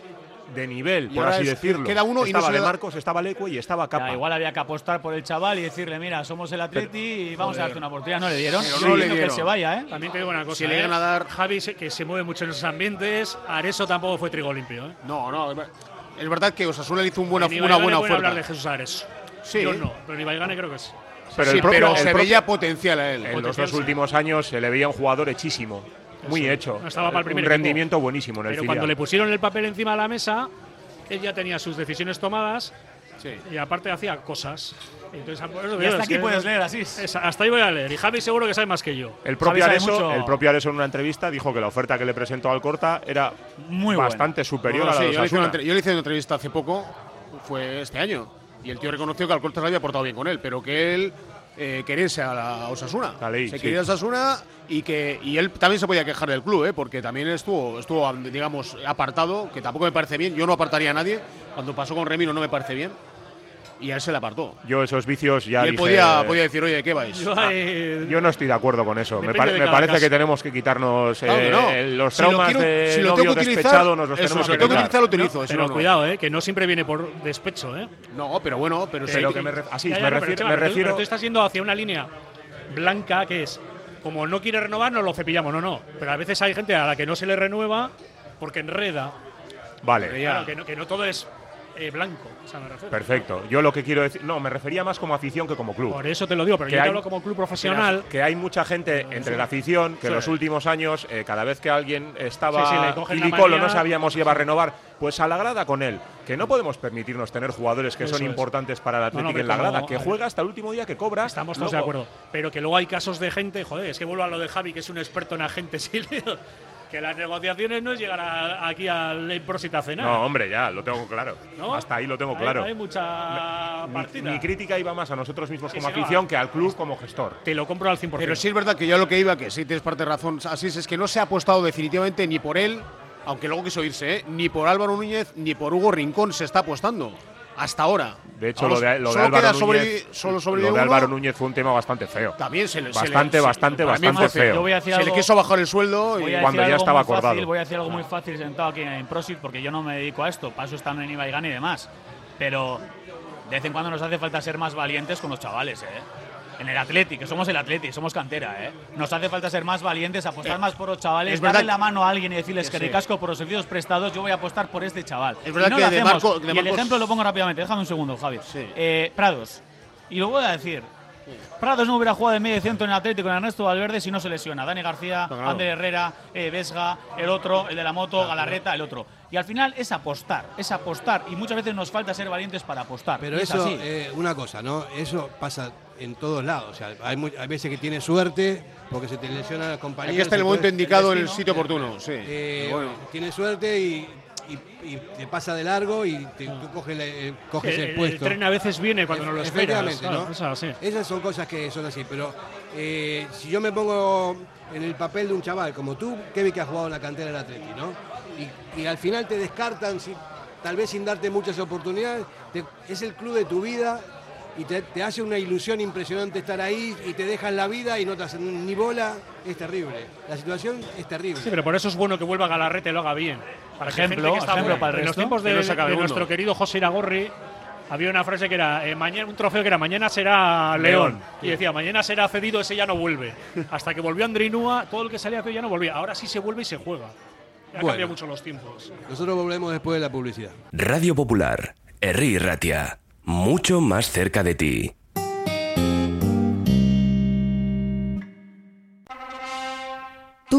de nivel, Y por así es- decirlo. queda uno y no estaba se le de da- Marcos, estaba Leco y estaba Capa. Ya, igual había que apostar por el chaval y decirle, mira, somos el Atleti y vamos a darte una oportunidad. No le dieron. Pero Sí, no le que dieron. se vaya, ¿eh? También te digo una cosa. Si le ¿eh? llegan a dar- Javi, se- que se mueve mucho en esos ambientes. Areso tampoco fue trigo limpio, ¿eh? No, no. es ver- Es verdad que Osasuna le hizo un buena, una buena oferta. hablar de Jesús Areso. Sí. Yo no, pero ni Baigane creo que sí. Pero sí, el propio- pero el se propio- veía potencial a él. En los Potencial, dos sí. últimos años se le veía un jugador hechísimo, muy hecho. no estaba para el primer un equipo. rendimiento buenísimo en el Pero filial. cuando le pusieron el papel encima de la mesa, él ya tenía sus decisiones tomadas Sí. y aparte hacía cosas. Entonces, por eso Y hasta aquí que- puedes leer, así. es- hasta ahí voy a leer. Y Javi seguro que sabe más que yo. El propio, Areso, el propio Areso en una entrevista dijo que la oferta que le presentó al Corta era Muy buena. bastante superior No, a la sí, de yo, le yo le hice una entrevista hace poco, fue este año, y el tío reconoció que Alcorta se había portado bien con él, pero que él eh, quería a la Osasuna. La ley, se sí. quería a Osasuna y que y él también se podía quejar del club, ¿eh? porque también estuvo, estuvo, digamos, apartado, que tampoco me parece bien. Yo no apartaría a nadie. Cuando pasó con Remiro no me parece bien. Y a él se le apartó. Yo esos vicios ya y él dije- podía, podía decir, oye, ¿qué vais? Yo, eh, Yo no estoy de acuerdo con eso. Me, parece caso. que tenemos que quitarnos Claro que eh, no. eh, los Si lo traumas quiero- de si lo novio tengo que utilizar, despechado, nos los eso, tenemos si lo que tengo que quitar. utilizar, lo utilizo. pero no, cuidado, eh, que no siempre viene por despecho, ¿eh. No, pero bueno, pero, sí Pero que me así, Ya, ya, me, no, refiero, me refiero- pero tú estás yendo hacia una línea blanca que es como no quiere renovar, nos lo cepillamos, no, no. Pero a veces hay gente a la que no se le renueva porque enreda. Vale, Claro, que no, que no todo es eh, blanco. O sea, me refiero. perfecto. Yo lo que quiero decir, no, me refería más como afición que como club. Por eso te lo digo, pero Que yo te hablo como club profesional. Que hay mucha gente entre la afición que en Sí. los últimos años, eh, cada vez que alguien estaba Sí, la ilicolo, no sabíamos si iba a renovar, pues a la grada con él. Que no podemos permitirnos tener jugadores que Eso son es. importantes para el No, no, Atlético en la grada, que juega hasta el último día que cobra. Estamos todos de acuerdo. Pero que luego hay casos de gente, joder, es que vuelvo a lo de Javi, que es un experto en agentes y <laughs> que las negociaciones no es llegar a- aquí al Prósita a cenar. No, hombre, ya, lo tengo claro. ¿no? Hasta ahí lo tengo Hay- claro. Hay, mucha Mi- partida. Mi, crítica iba más a nosotros mismos Sí, como afición que al club como gestor. Te lo compro al 100%. Pero sí es verdad que yo lo que iba, que sí tienes parte de razón, así es, es que no se ha apostado definitivamente ni por él, aunque luego quiso irse, ¿eh? ni por Álvaro Núñez, ni por Hugo Rincón se está apostando. Hasta ahora. De hecho, Vamos, lo de, lo de solo Álvaro queda Núñez, sobrevi- solo lo de Álvaro. Núñez fue un tema bastante feo. También se le se le- Bastante, se- bastante, bastante feo. Yo voy a decir Se le algo- quiso bajar el sueldo y Cuando ya estaba muy fácil, acordado. voy a decir algo muy fácil sentado aquí en ProSit porque yo no me dedico a esto, paso están en Ibaigán y demás. Pero de vez en cuando nos hace falta ser más valientes con los chavales, ¿eh? En el Atleti, que somos el Atleti, somos cantera, ¿eh? Nos hace falta ser más valientes, apostar más por los chavales, es darle la mano a alguien y decirles que que ricasco por los servicios prestados, yo voy a apostar por este chaval. Es verdad Y no que lo de. Marco- de y el ejemplo lo pongo rápidamente, déjame un segundo, Javi. Sí. Eh, Prados. Y lo voy a decir. Prados no hubiera jugado en medio centro en el Atlético con Ernesto Valverde si no se lesiona. Dani García, Claro. Ander Herrera, eh, Vesga, el otro, el de la moto, Galarreta, el otro. Y al final es apostar, es apostar. Y muchas veces nos falta ser valientes para apostar. Pero Y es eso, así. eh, una cosa, ¿no? Eso pasa en todos lados. O sea, hay, mu- hay veces que tiene suerte porque se te lesionan las compañías. Estar en el momento indicado en el sitio oportuno. Sí. Eh, Bueno. Tiene suerte y, y- y te pasa de largo y te, tú coges, la- eh, coges El- el, el puesto. tren a veces viene cuando no lo esperas, Efectivamente, claro, ¿no? Esas son cosas que son así, pero eh, si yo me pongo en el papel de un chaval como tú, Kevin, que has jugado en la cantera del Atleti, ¿no? Y, y al final te descartan, si- tal vez sin darte muchas oportunidades, te- es el club de tu vida y te, te hace una ilusión impresionante estar ahí y te dejan la vida y no te hacen ni bola, es terrible. La situación es terrible. Sí, pero por eso es bueno que vuelva Galarrete y lo haga bien. Para que Ejemplo, gente que ejemplo para el En los tiempos de, no nuestro querido José Iragorri había una frase que era eh, mañana un trofeo que era mañana será León. León. Y decía, mañana será cedido, ese ya no vuelve. Hasta que volvió Andrinúa, todo el que salía cedido ya no volvía. Ahora sí se vuelve y se juega. Ya Bueno. cambiado mucho los tiempos. Nosotros volvemos después de la publicidad. Radio Popular, Herri Ratia, mucho más cerca de ti.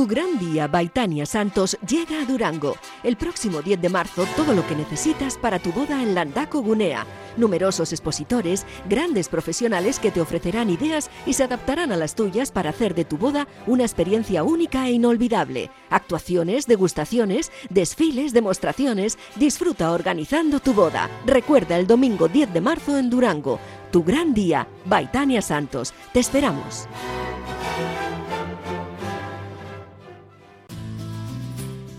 Tu gran día, Baitania Santos, llega a Durango. El próximo 10 de marzo, todo lo que necesitas para tu boda en Landaco Gunea. Numerosos expositores, grandes profesionales que te ofrecerán ideas y se adaptarán a las tuyas para hacer de tu boda una experiencia única e inolvidable. Actuaciones, degustaciones, desfiles, demostraciones. Disfruta organizando tu boda. Recuerda el domingo 10 de marzo en Durango. Tu gran día, Baitania Santos. Te esperamos.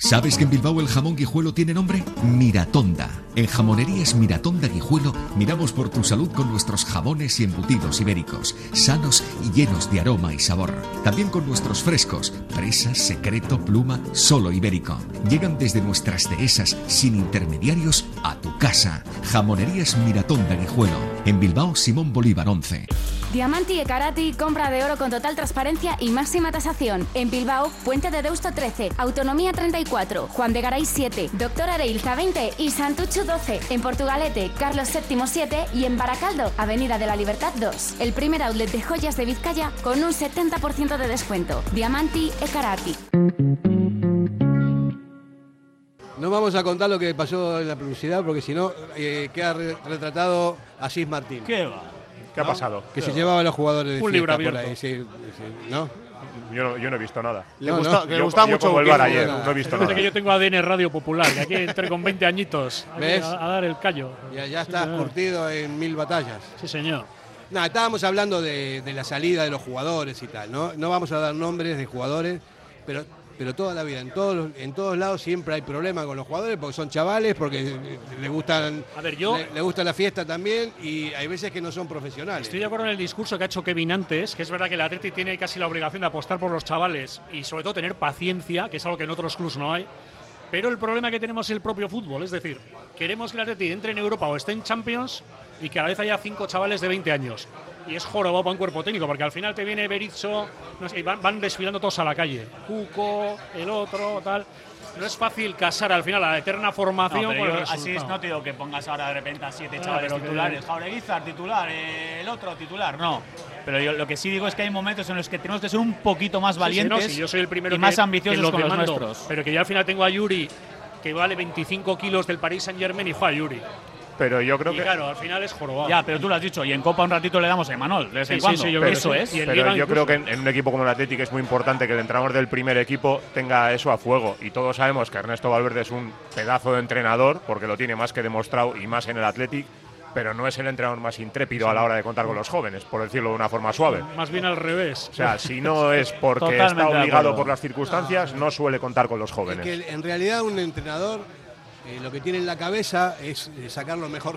¿Sabes que en Bilbao el jamón guijuelo tiene nombre? Miratonda. En Jamonerías Miratonda Guijuelo miramos por tu salud con nuestros jamones y embutidos ibéricos, sanos y llenos de aroma y sabor. También con nuestros frescos, presa, secreto, pluma, solo ibérico. Llegan desde nuestras dehesas sin intermediarios a tu casa. Jamonerías Miratonda Guijuelo. En Bilbao, Simón Bolívar 11. Diamanti e Karati, compra de oro con total transparencia y máxima tasación. En Bilbao, Puente de Deusto 13, Autonomía 34, Juan de Garay 7, Doctor Areilza 20 y Santuchu 12. En Portugalete, Carlos VII 7 y en Baracaldo, Avenida de la Libertad 2. El primer outlet de joyas de Vizcaya con un 70% de descuento. Diamanti e Karati. No vamos a contar lo que pasó en la publicidad porque si no eh, queda re- retratado Asís Martín. ¿Qué va? ¿Qué ha pasado? Que se llevaba a los jugadores de Un fiesta libro por abierto. ahí, sí, sí, ¿no? Yo no, yo no he visto nada. Le gusta- que le yo, gustaba yo mucho como el bar ayer, no he visto nada. que yo tengo ADN Radio Popular, que aquí entré con 20 añitos ¿Ves? A, a dar el callo. Ya, ya Sí, estás señor. curtido en mil batallas. Sí, señor. Nada, estábamos hablando de, de la salida de los jugadores y tal, ¿no? No vamos a dar nombres de jugadores, pero, pero toda la vida, en todos, en todos lados siempre hay problemas con los jugadores porque son chavales, porque le gustan, A ver, yo- le, le gusta la fiesta también y hay veces que no son profesionales. Estoy de acuerdo en el discurso que ha hecho Kevin antes, que es verdad que el Atleti tiene casi la obligación de apostar por los chavales y sobre todo tener paciencia, que es algo que en otros clubs no hay. Pero el problema que tenemos es el propio fútbol, es decir, queremos que el Atleti entre en Europa o esté en Champions y que a la vez haya cinco chavales de 20 años. Y es jorobado para un cuerpo técnico, porque al final te viene Berizzo, no sé, y van, van desfilando todos a la calle. Cuco, el otro, tal. No es fácil casar al final la eterna formación No, pero con el yo así es, no te digo que pongas ahora de repente a siete Ah, chavales pero que- titulares. Jaureguizar titular, eh, el otro titular, no. Pero yo lo que sí digo es que hay momentos en los que tenemos que ser un poquito más Sí, sí, valientes no, sí, yo soy el primero y que- más ambiciosos lo con los nuestros. Pero que ya al final tengo a Yuri, que vale 25 kilos del Paris Saint Germain y fue a Yuri. Pero yo creo y que. claro, al final es jorobado. Ya, pero tú lo has dicho, y en Copa un ratito le damos a Emanol, de vez en Sí, sí, cuando. sí, yo Pero creo que eso es. Y Pero yo creo que en, en un equipo como el Atlético es muy importante que el entrenador del primer equipo tenga eso a fuego. Y todos sabemos que Ernesto Valverde es un pedazo de entrenador, porque lo tiene más que demostrado y más en el Atlético, pero no es el entrenador más intrépido a la hora de contar con los jóvenes, por decirlo de una forma suave. Más bien al revés. O sea, si no <laughs> es porque Totalmente está obligado por las circunstancias, no suele contar con los Es jóvenes. que en realidad un entrenador eh, lo que tiene en la cabeza es eh, sacar lo mejor.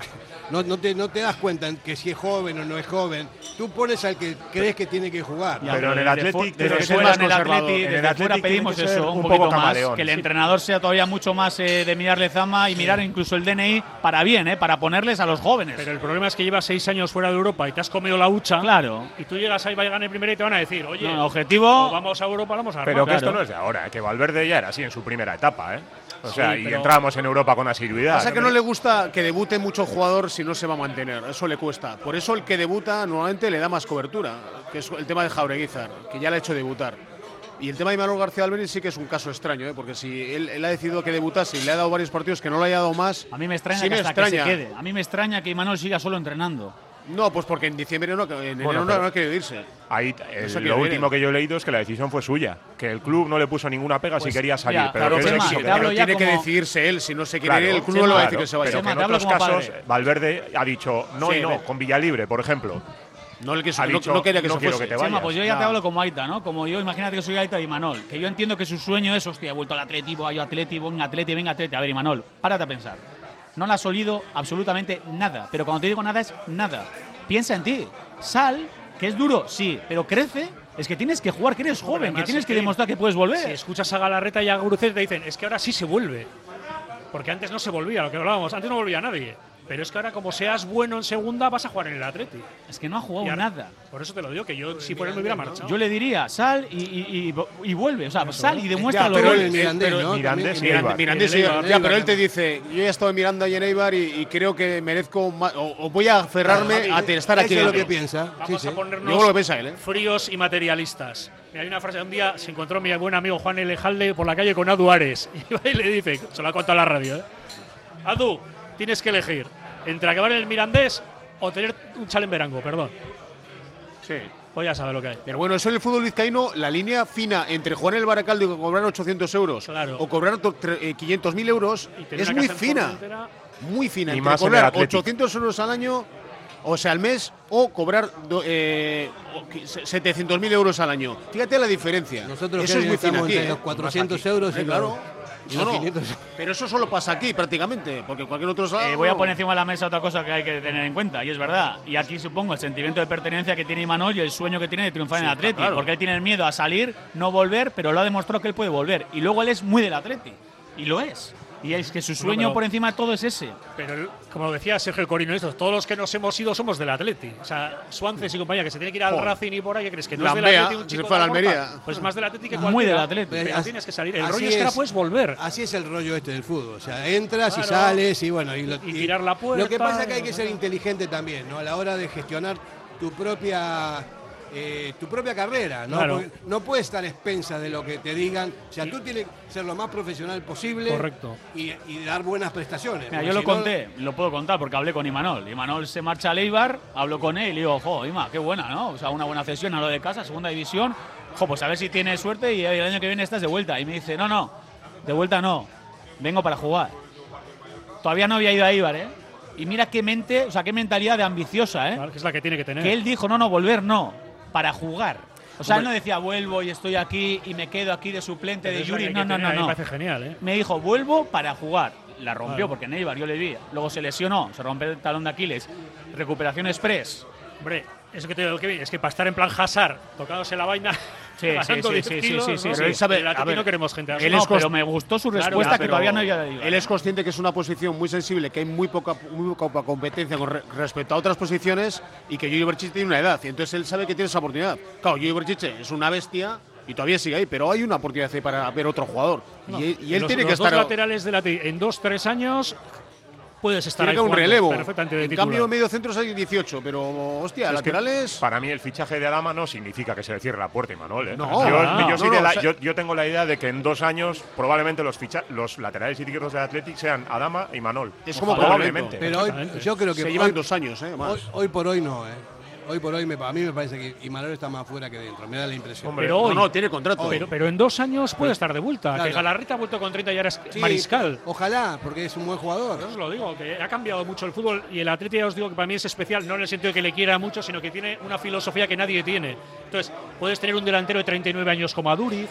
No, no, te, no te das cuenta en que si es joven o no es joven. Tú pones al que crees que tiene que jugar. Pero en el Desde tiene desde fuera en el. Atleti, En el desde Athletic fuera pedimos eso, un, un poquito poco más, camaleón. que el entrenador sea todavía mucho más eh, de mirarle zama y mirar incluso el DNI para bien, eh, para ponerles a los jóvenes. Pero el problema es que llevas seis años fuera de Europa y te has comido la hucha. Claro. Y tú llegas ahí, va a ganar primero y te van a decir, oye, No, objetivo- o vamos a Europa, vamos a Pero que Roma. esto no es de ahora, que Valverde ya era así en su primera etapa, ¿eh? O Sí, sea, y pero- entrábamos en Europa con asiduidad. Pasa que no le gusta que debute mucho jugador si no se va a mantener, eso le cuesta. Por eso el que debuta normalmente le da más cobertura, que es el tema de Jaureguizar, que ya le ha hecho debutar. Y el tema de Manuel García Alberín sí que es un caso extraño, ¿eh? porque si él, él ha decidido que debutase y le ha dado varios partidos que no le haya dado más, a mí me extraña sí que me hasta que extraña. se quede. A mí me extraña que Imanol siga solo entrenando. No, pues porque en diciembre no, en enero Bueno, no, no ha querido irse. Ahí, el- lo último que yo he leído es que la decisión fue suya, que el club no le puso ninguna pega Pues, si quería salir. pero claro, que Chema, que- Pero tiene que decidirse él, si no se quiere Claro, ir, el club no le va a decir claro, que se vaya. Pero que Chema, en otros casos, padre. Valverde ha dicho no Sí, y no, ve. con Villalibre, por ejemplo. No, le quiso- Ha no- dicho, no quería que no se quiero fuese. que te Chema, vayas. pues yo ya te hablo como Aita, ¿no? Como yo, imagínate que soy Aita y Imanol. Que yo entiendo que su sueño es, hostia, he vuelto al Atleti, voy a Atleti, venga Atleti, venga Atleti. A ver, Imanol, párate a pensar. No le has olido absolutamente nada. Pero cuando te digo nada es nada. Piensa en ti. Sal, que es duro, sí, pero crece. Es que tienes que jugar, que eres joven, que tienes es que que demostrar que puedes volver. Si escuchas a Galarreta y a Gurucet te dicen, es que ahora sí se vuelve. Porque antes no se volvía, lo que hablábamos, antes no volvía nadie. Pero es que ahora, como seas bueno en segunda, vas a jugar en el Atleti. Es que no ha jugado ahora- nada. Por eso te lo digo, que yo si por él me hubiera marchado. Yo le diría, sal y, y- y- y vuelve. O sea, sal y demuestra lo pero que el. Mirandés, ¿no? Mirandés. Mirandés, sí, ya, pero él te dice, yo ya he estado en Miranda y en Eibar y, y creo que merezco más, o, o voy a aferrarme Claro, a estar eso aquí es lo que piensa. Vamos Sí, a. Yo ponernos que piensa él, ¿eh? fríos y materialistas. Mira, hay una frase, un día se encontró mi buen amigo Juan Elejalde por la calle con Adu Ares. <laughs> Y le dice, se lo ha contado la radio, ¿eh? Adu, tienes que elegir entre acabar en el Mirandés o tener un chale en Verango, perdón. Sí. Pues ya sabes lo que hay. Pero bueno, eso en el fútbol vizcaíno, la línea fina entre jugar en el Baracaldo y cobrar 800 euros Claro. o cobrar to- tre- eh, 500.000 euros es muy fina. Muy fina. Y Entre más cobrar Athletic. 800 euros al año, o sea, al mes, o cobrar eh, o qui- se- 700.000 euros al año. Fíjate la diferencia. Nosotros eso que es muy fina aquí. entre ¿eh? los 400 Más aquí. euros y claro. Los- y No, los no, 500. Pero eso solo pasa aquí prácticamente, porque cualquier otro lado. Eh, voy a poner encima de la mesa otra cosa que hay que tener en cuenta, y es verdad. Y aquí supongo el sentimiento de pertenencia que tiene Imanol y el sueño que tiene de triunfar en el Atleti. claro. Porque él tiene el miedo a salir, no volver, pero lo ha demostrado que él puede volver. Y luego él es muy del Atleti. Y lo es. Y es que su sueño pero- por encima de todo es ese. Pero como decía Sergio Corino, esto, todos los que nos hemos ido somos del Atleti. O sea, Suances y compañía, que se tiene que ir al Joder. Racing y por ahí, ¿qué crees? Que no es del Atleti un chico se fue a la de? Almería. Pues más del Atleti que Muy cualquiera. del Atleti. Pero Así- tienes que salir. El rollo es que ahora puedes volver. Así es el rollo este del fútbol. O sea, entras y Claro. sales y bueno. Y, lo- Y tirar la Lo que puerta, pasa es que hay y- que ser inteligente también, ¿no? A la hora de gestionar tu propia. Eh, tu propia carrera, ¿no? Claro. No puedes estar a expensas de lo que te digan. O sea, tú tienes que ser lo más profesional posible Correcto. y, y dar buenas prestaciones. Mira, yo lo no- conté, lo puedo contar porque hablé con Imanol. Imanol se marcha a Leibar, hablo con él y le digo, jo, Ima, qué buena, ¿no? O sea, una buena cesión a lo de casa, segunda división. Jo, pues a ver si tienes suerte y el año que viene estás de vuelta. Y me dice, no, no, de vuelta no, vengo para jugar. Todavía no había ido a Ibar, ¿eh? Y mira qué mente, o sea, qué mentalidad de ambiciosa, ¿eh? Claro, que es la que tiene que tener. Que él dijo, no, no, volver no, para jugar. O sea, él no decía, vuelvo y estoy aquí y me quedo aquí de suplente Pero de Yuri. No, no, no. Me parece genial, ¿eh? Me dijo, vuelvo para jugar. La rompió porque Neibar, yo le vi. Luego se lesionó, se rompe el talón de Aquiles. Recuperación express. Hombre, eso que te digo, es que para estar en plan Hazard, tocándose la vaina, Sí, sí, 10 sí, sí, kilos, sí, sí, ¿no? sí. Pero él sabe- En el Atleti a ver, no queremos gente así. él no, es pero me gustó su Claro, respuesta Ya, que todavía no había ido. Él es consciente que es una posición muy sensible, que hay muy poca, muy poca competencia con re- respecto a otras posiciones y que Yuri Berchiche tiene una edad. Y entonces él sabe que tiene esa oportunidad. Claro, Yuri Berchiche es una bestia y todavía sigue ahí, pero hay una oportunidad para ver otro jugador. No, y, y él los- tiene que estar. dos laterales en dos, tres años puedes estar Tiene ahí que un jugando relevo. perfectamente de en titular. cambio, medio centros hay 18, pero hostia, Es que laterales. para mí el fichaje de Adama no significa que se le cierre la puerta, Manuel. ¿eh? No, yo, no, yo soy no, de no, la- o sea- yo- yo tengo la idea de que en dos años probablemente los, ficha- los laterales izquierdos del Athletic sean Adama y Manol. Es como probablemente. Pero hoy, yo creo que se hoy, llevan dos años, ¿eh? Más. hoy, hoy por hoy no, ¿eh? Hoy por hoy me, a mí me parece que Imanol está más fuera que dentro, me da la impresión. Hombre, Pero hoy, no, no, tiene contrato. pero, pero en dos años puede estar de vuelta. Claro. Que Galarrita ha vuelto con 30 y ahora es Sí, mariscal. Ojalá, porque es un buen jugador. Yo os lo digo, que ha cambiado mucho el fútbol y el Atleti ya os digo que para mí es especial, no en el sentido de que le quiera mucho, sino que tiene una filosofía que nadie tiene. Entonces, puedes tener un delantero de 39 años como Aduriz,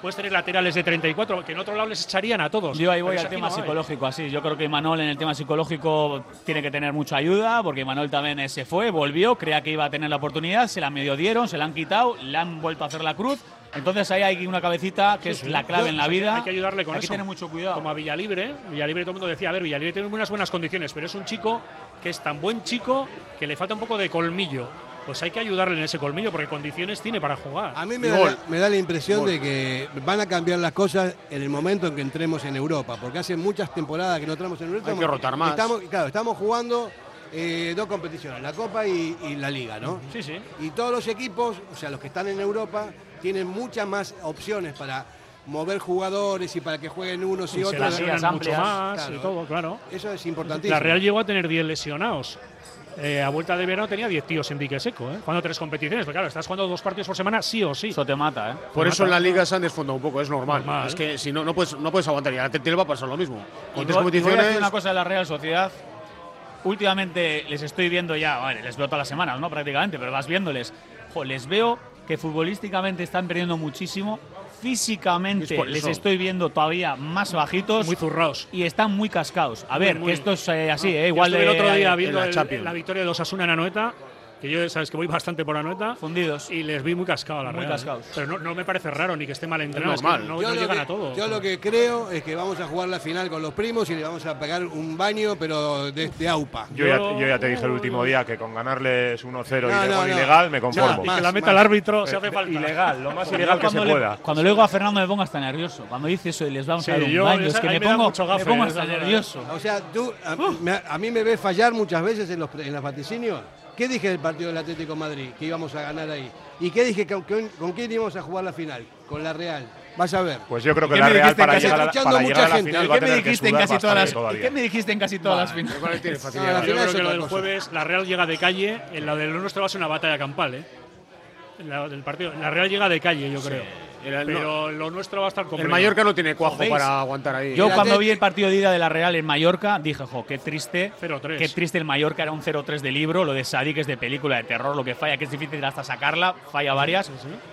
puedes tener laterales de 34, que en otro lado les echarían a todos. Yo ahí voy Pero al tema no psicológico, así. Yo creo que Manol en el tema psicológico tiene que tener mucha ayuda, porque Manol también se fue, volvió, creía que iba a tener la oportunidad, se la medio dieron, se la han quitado, le han vuelto a hacer la cruz. Entonces ahí hay una cabecita que Sí, es sí. la clave Yo- en la vida. Hay que ayudarle con hay que eso. tener mucho cuidado. Como a Villalibre, Villalibre todo el mundo decía, a ver, Villalibre tiene unas buenas condiciones, pero es un chico que es tan buen chico que le falta un poco de colmillo. Pues hay que ayudarle en ese colmillo porque condiciones tiene para jugar. A mí me da, la, me da la impresión de que van a cambiar las cosas en el momento en que entremos en Europa, porque hace muchas temporadas que no entramos en Europa. Hay que rotar más. Estamos, claro, estamos jugando eh, dos competiciones, la Copa y, y la Liga, ¿no? Sí, sí. Y todos los equipos, o sea, los que están en Europa, tienen muchas más opciones para mover jugadores y para que jueguen unos y, Y se otros. lesionan mucho más y todo, claro. Eso es importantísimo. La Real llegó a tener 10 lesionados. Eh, a vuelta de verano tenía 10 tíos en dique seco, ¿eh? Jugando tres competiciones. Pero claro, estás jugando dos partidos por semana, sí o sí. Eso te mata, ¿eh? Por Te eso en mata. la liga se han desfondado un poco, es normal. Normal. Es que si no, no puedes, no puedes aguantar. Y a le va a pasar lo mismo. Con Y tres voy- y voy a competiciones. decir una cosa de la Real Sociedad. Últimamente les estoy viendo ya, vale, les veo todas las semanas, ¿no? Prácticamente, pero vas viéndoles. Jo, les veo que futbolísticamente están perdiendo muchísimo. Físicamente Es les estoy viendo todavía más bajitos. Muy zurrados. Y están muy cascados. A Muy, ver, muy. que esto es eh, así, No, eh, igual de. el otro día en viendo la el- la victoria de los Asuna en Anoeta, que yo sabes que voy bastante por Anoeta. Fundidos. Y les vi muy cascados a la Muy Real, ¿eh? cascados. Pero no, no me parece raro ni que esté mal entrenado. es que normal. No, Yo no lo llegan que- a todo. Yo lo que creo es que vamos a jugar la final con los primos y le vamos a pegar un baño, pero de, de AUPA. Yo ya, yo ya te dije el último día que con ganarles 1-0 No, y de no, gol no. ilegal me conformo. y que la meta el árbitro se hace falta. Ilegal, lo más ilegal que se cuando le- pueda. Cuando le digo a Fernando me pongo hasta nervioso. Cuando dice eso y les vamos Sí, a dar un yo- baño, es que me me pongo, mucho gafe, me pongo hasta ¿eh? nervioso. O sea, tú, a, me- mí me ves fallar muchas veces en los, en los vaticinios. ¿Qué dije del partido del Atlético de Madrid? Que íbamos a ganar ahí. ¿Y qué dije? ¿Con, con- con quién íbamos a jugar la final? Con la Real. Vas a ver. Pues yo creo ¿Y que la Real para llegar a la, para llegar a la gente? final ¿Y va a qué me tener que dijiste en sudar casi todas las todavía. ¿y qué me dijiste en casi todas las finales? Igual tiene No, facilidad. la Yo creo que lo del cosa. jueves, la Real llega de calle. En la del nuestro va a ser una batalla campal, ¿eh? La del partido. La Real llega de calle, yo creo. El- Pero lo nuestro va a estar El complicado. Mallorca no tiene cuajo ¿Veis? para aguantar ahí. Yo El cuando vi el partido de ida de la Real en Mallorca dije, jo, qué triste. 0-3. Qué triste el Mallorca, era un 0-3 de libro, lo de Sadik es de película de terror, lo que falla, que es difícil hasta sacarla, falla varias.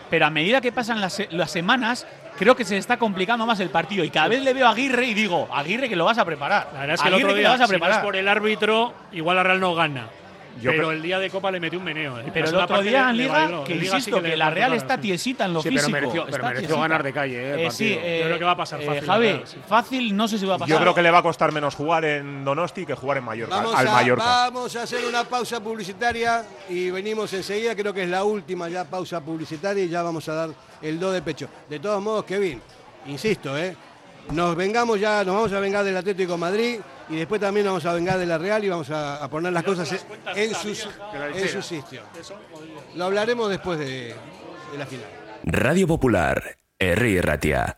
Pero a medida que pasan las, las semanas, creo que se está complicando más el partido. Y cada vez le veo a Aguirre y digo, Aguirre que lo vas a preparar. La verdad es que el Aguirre otro que día, lo vas a si no es preparar. por el árbitro, igual la Real no gana. Yo pero creo- el día de Copa le metió un meneo. ¿eh? Pero La el otro día en Liga, que insisto, sí le que la Real está tiesita en lo Sí, pero físico. mereció- pero mereció ganar de calle, eh, el Eh, sí, partido. eh, Yo creo que va a pasar eh, fácil, Javi, la Real, sí. fácil no sé si va a pasar. Yo creo que le va a costar menos jugar en Donosti que jugar en Mallorca, Vamos al a, Mallorca. vamos a hacer una pausa publicitaria y venimos enseguida. Creo que es la última ya pausa publicitaria y ya vamos a dar el do de pecho. De todos modos, Kevin, insisto, ¿eh? nos vengamos ya, nos vamos a vengar del Atlético de Madrid y después también vamos a vengar de la Real y vamos a, a poner las cosas en, su, en su sitio. Lo hablaremos después de, de la final. Radio Popular, Herri Ratia.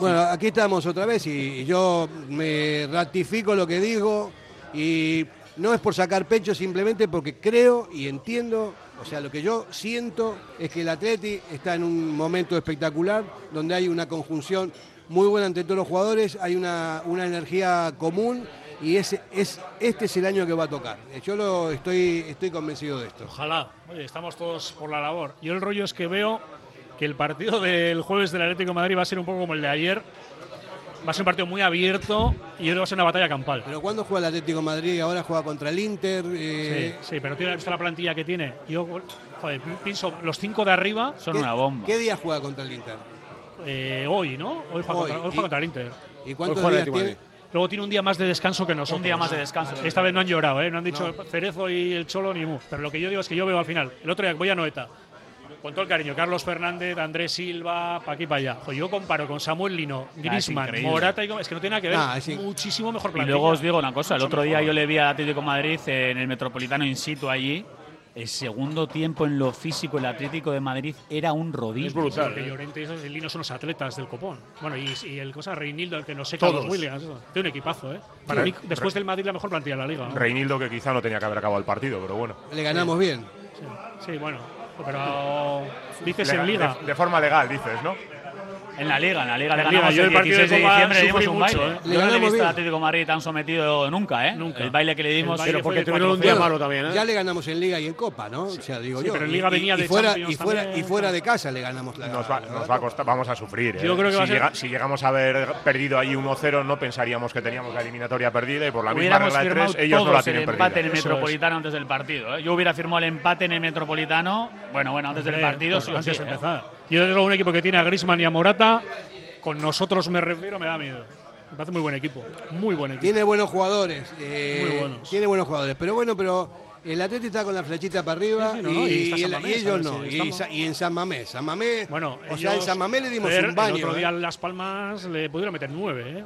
Bueno, aquí estamos otra vez y yo me ratifico lo que digo y no es por sacar pecho, simplemente porque creo y entiendo O sea, lo que yo siento es que el Atleti está en un momento espectacular, donde hay una conjunción muy buena entre todos los jugadores, hay una, una energía común y ese, es, este es el año que va a tocar. Yo lo estoy, estoy convencido de esto. Ojalá. Oye, estamos todos por la labor. Yo el rollo es que veo que el partido del jueves del Atlético de Madrid va a ser un poco como el de ayer. Va a ser un partido muy abierto y yo creo que va a ser una batalla campal. Pero ¿cuándo juega el Atlético de Madrid? Ahora juega contra el Inter. eh, Sí, sí, pero tiene visto la plantilla que tiene. Yo, joder, pienso, los cinco de arriba Son ¿qué- una bomba. ¿Qué día juega contra el Inter? eh, hoy, ¿no? Hoy juega, Hoy. Contra, hoy ¿Y- juega contra el Inter. ¿Y cuántos Hoy juega el días tiene? Luego tiene un día más de descanso que nosotros. Un día más de descanso. Esta vez no han llorado, ¿eh? No han dicho Cerezo y el Cholo ni mu. Pero lo que yo digo es que yo veo al final. El otro día voy a Noeta. Con todo el cariño, Carlos Fernández, Andrés Silva, pa' aquí para allá. Yo comparo con Samuel Lino, Griezmann, increíble. Morata y es que no tiene nada que ver. Ah, es Muchísimo mejor Y plantilla. luego os digo una cosa, el Mucho otro día mejor. yo le vi al Atlético de Madrid en el Metropolitano in situ allí. El segundo tiempo en lo físico el Atlético de Madrid era un rodillo. Es brutal. ¿eh? Llorente y Lino son los atletas del copón. Bueno, y, y el cosa Reinildo, el que nos seca a los Todos. Williams. Tiene un equipazo, ¿eh? Para Sí. mí, después del Madrid, la mejor plantilla de la liga. ¿no? Reinildo que quizá no tenía que haber acabado el partido, pero bueno. Le ganamos bien. Sí, bueno. Pero dices en liga. De, de forma legal, dices, ¿no? En la Liga, en la Liga le Liga, ganamos yo el el partido 16 de diciembre le dimos un mucho, baile. ¿eh? Yo no le he visto al Atlético de Madrid tan sometido nunca, ¿eh? Nunca. El baile que le dimos. Pero porque tuvieron un 4-0. día malo también, ¿eh? Ya le ganamos en Liga y en Copa, ¿no? O sea, digo Sí, yo. pero en Liga y- venía y de fuera, Champions y fuera, también. y fuera de casa le ganamos la Nos va, la- nos va a costar, vamos a sufrir. ¿eh? Yo creo que va a si, ser- llega- si llegamos a haber perdido ahí 1-0, no pensaríamos que teníamos la eliminatoria perdida y por la misma regla de tres, ellos no la tienen empate en perdida. el. Metropolitano antes del partido. ¿eh? Yo hubiera firmado el empate en el Metropolitano. Bueno, bueno, antes del partido. sí antes de ¿eh? empezar. Yo desde luego un equipo que tiene a Griezmann y a Morata, con nosotros me refiero, me da miedo. Me parece muy buen equipo. Muy buen equipo. Tiene buenos jugadores. eh, Muy buenos. Tiene buenos jugadores. Pero bueno, pero el Atlético está con la flechita para arriba Sí, sí, no, y, no, y y Mamés, y ellos no. si Y, y en San Mamés. San Mamés. Bueno, o sea, en San Mamés le dimos un baño. El otro ¿eh? día en Las Palmas le pudieron meter nueve, ¿eh?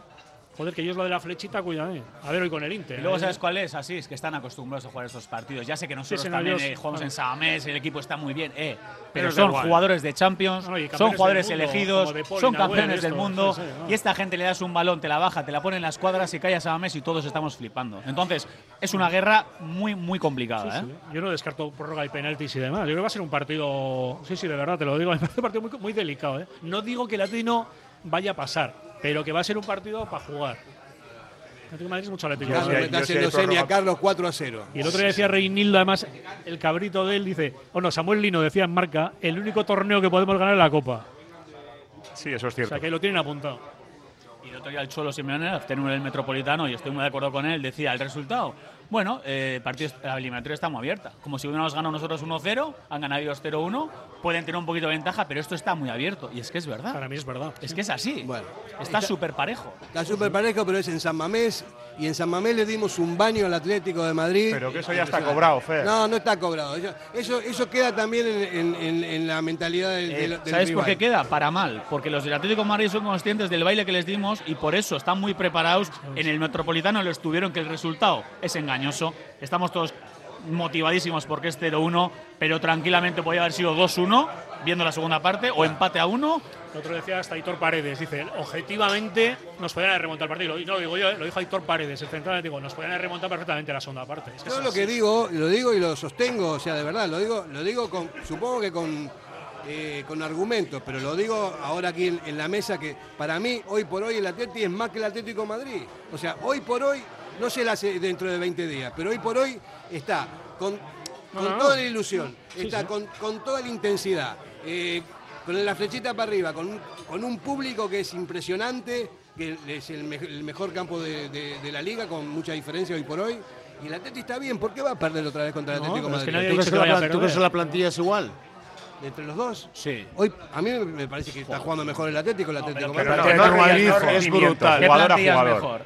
Joder, que ellos lo de la flechita, cuidado. eh. A ver hoy con el Inter. Y luego, ¿eh? ¿sabes cuál es? Así es que están acostumbrados a jugar estos partidos. Ya sé que nosotros Sí, también eh, jugamos claro. en Samamés, el equipo está muy bien, eh, pero Pero son jugadores de Champions, No, son jugadores mundo, elegidos, son campeones del mundo. sí, sí, no. Y esta gente le das un balón, te la baja, te la pone en las cuadras y cae a Samamés y todos estamos flipando. Entonces, es una guerra muy, muy complicada. Sí, ¿eh? Yo no descarto prórroga y penaltis y demás. Yo creo que va a ser un partido. Sí, sí, de verdad, te lo digo. <laughs> Me parece un partido muy, muy delicado. ¿eh? No digo que el Atlético vaya a pasar, pero que va a ser un partido para jugar. El Atlético de Madrid es mucho Atlético. Me está haciendo seña. Carlos 4 a 0. Y el otro día decía Reinildo, además, el cabrito de él dice: O no, Samuel Lino decía en marca: el único torneo que podemos ganar es la Copa. Sí, eso es O cierto. sea que lo tienen apuntado. Y el otro día el Cholo Simeone, tener el Metropolitano, y estoy muy de acuerdo con él, decía el resultado. Bueno, eh, el partido, la eliminatoria está muy abierta. Como si hubiéramos ganado nosotros 1-0, han ganado ellos 0-1, pueden tener un poquito de ventaja, pero esto está muy abierto. Y es que es verdad. Para mí es verdad. Es que es así. Bueno, está súper parejo. Está súper parejo, pero es en San Mamés. Y en San Mamés le dimos un baño al Atlético de Madrid. Pero que eso ya está cobrado, Fer. No, no está cobrado. Eso, eso, queda también en, en- en- en la mentalidad del, Eh, del- del ¿Sabes por qué queda? Para mal. Porque los del Atlético de Madrid son conscientes del baile que les dimos y por eso están muy preparados. En el Metropolitano lo estuvieron que el resultado es engañoso. Estamos todos motivadísimos porque es 0-1, pero tranquilamente podría haber sido 2-1, viendo la segunda parte, o empate a 1. El otro decía hasta Aitor Paredes, dice, objetivamente nos podían haber remontado el partido. Y no lo digo yo, lo dijo Aitor Paredes, el central, digo, nos podían haber remontado perfectamente la segunda parte. Es que Yo lo que digo, lo digo y lo sostengo, o sea, de verdad, lo digo, lo digo con, supongo que con, eh, con argumentos, pero lo digo ahora aquí en, en la mesa que para mí, hoy por hoy, el Atleti es más que el Atlético de Madrid. O sea, hoy por hoy, no se la hace dentro de 20 días, pero hoy por hoy está con, con No, no, toda no. la ilusión, Sí, está sí. Con, con toda la intensidad, eh, con la flechita para arriba, con, un- con un público que es impresionante, que es el, me- el mejor campo de, de- de la liga, con mucha diferencia hoy por hoy. Y el Atlético está bien, ¿por qué va a perder otra vez contra el No, Atlético es que Madrid? ¿Tú crees que la tú crees que la plantilla es igual? ¿Entre los dos? Sí. Hoy, a mí me parece que está jugando mejor el Atlético, el Atlético de Pero Madrid. no, no no es brutal. ¿Qué Jugador a jugador. mejor?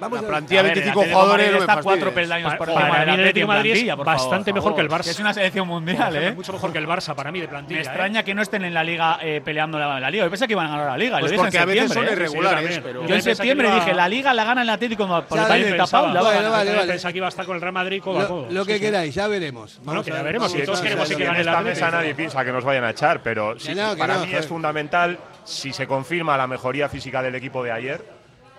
Vamos La a plantilla ver, 25 el Atlético de jugadores no me está cuatro peldaños Pa- por para encima mí el Atlético de Madrid es favor. bastante mejor que el Barça. es una selección mundial, ¿eh? Mucho mejor que el Barça para mí de plantilla. Me ¿eh? extraña que no estén en la liga eh, peleando la, la liga. Yo pensé que iban a ganar la liga. Pues porque en a veces son ¿eh? irregulares, Sí, sí, pero... Yo en septiembre iba- dije, la liga la gana el Atlético por el tapado. la va a Bueno, ganar. vale, vale. Pensaba que iba a estar con el Real Madrid codo a Lo, codo. lo que queráis, ya veremos. Bueno, que ya veremos, y todos queremos que en gane Atlético. mesa nadie piensa que nos vayan a echar, pero para mí es fundamental si se confirma la mejoría física del equipo de ayer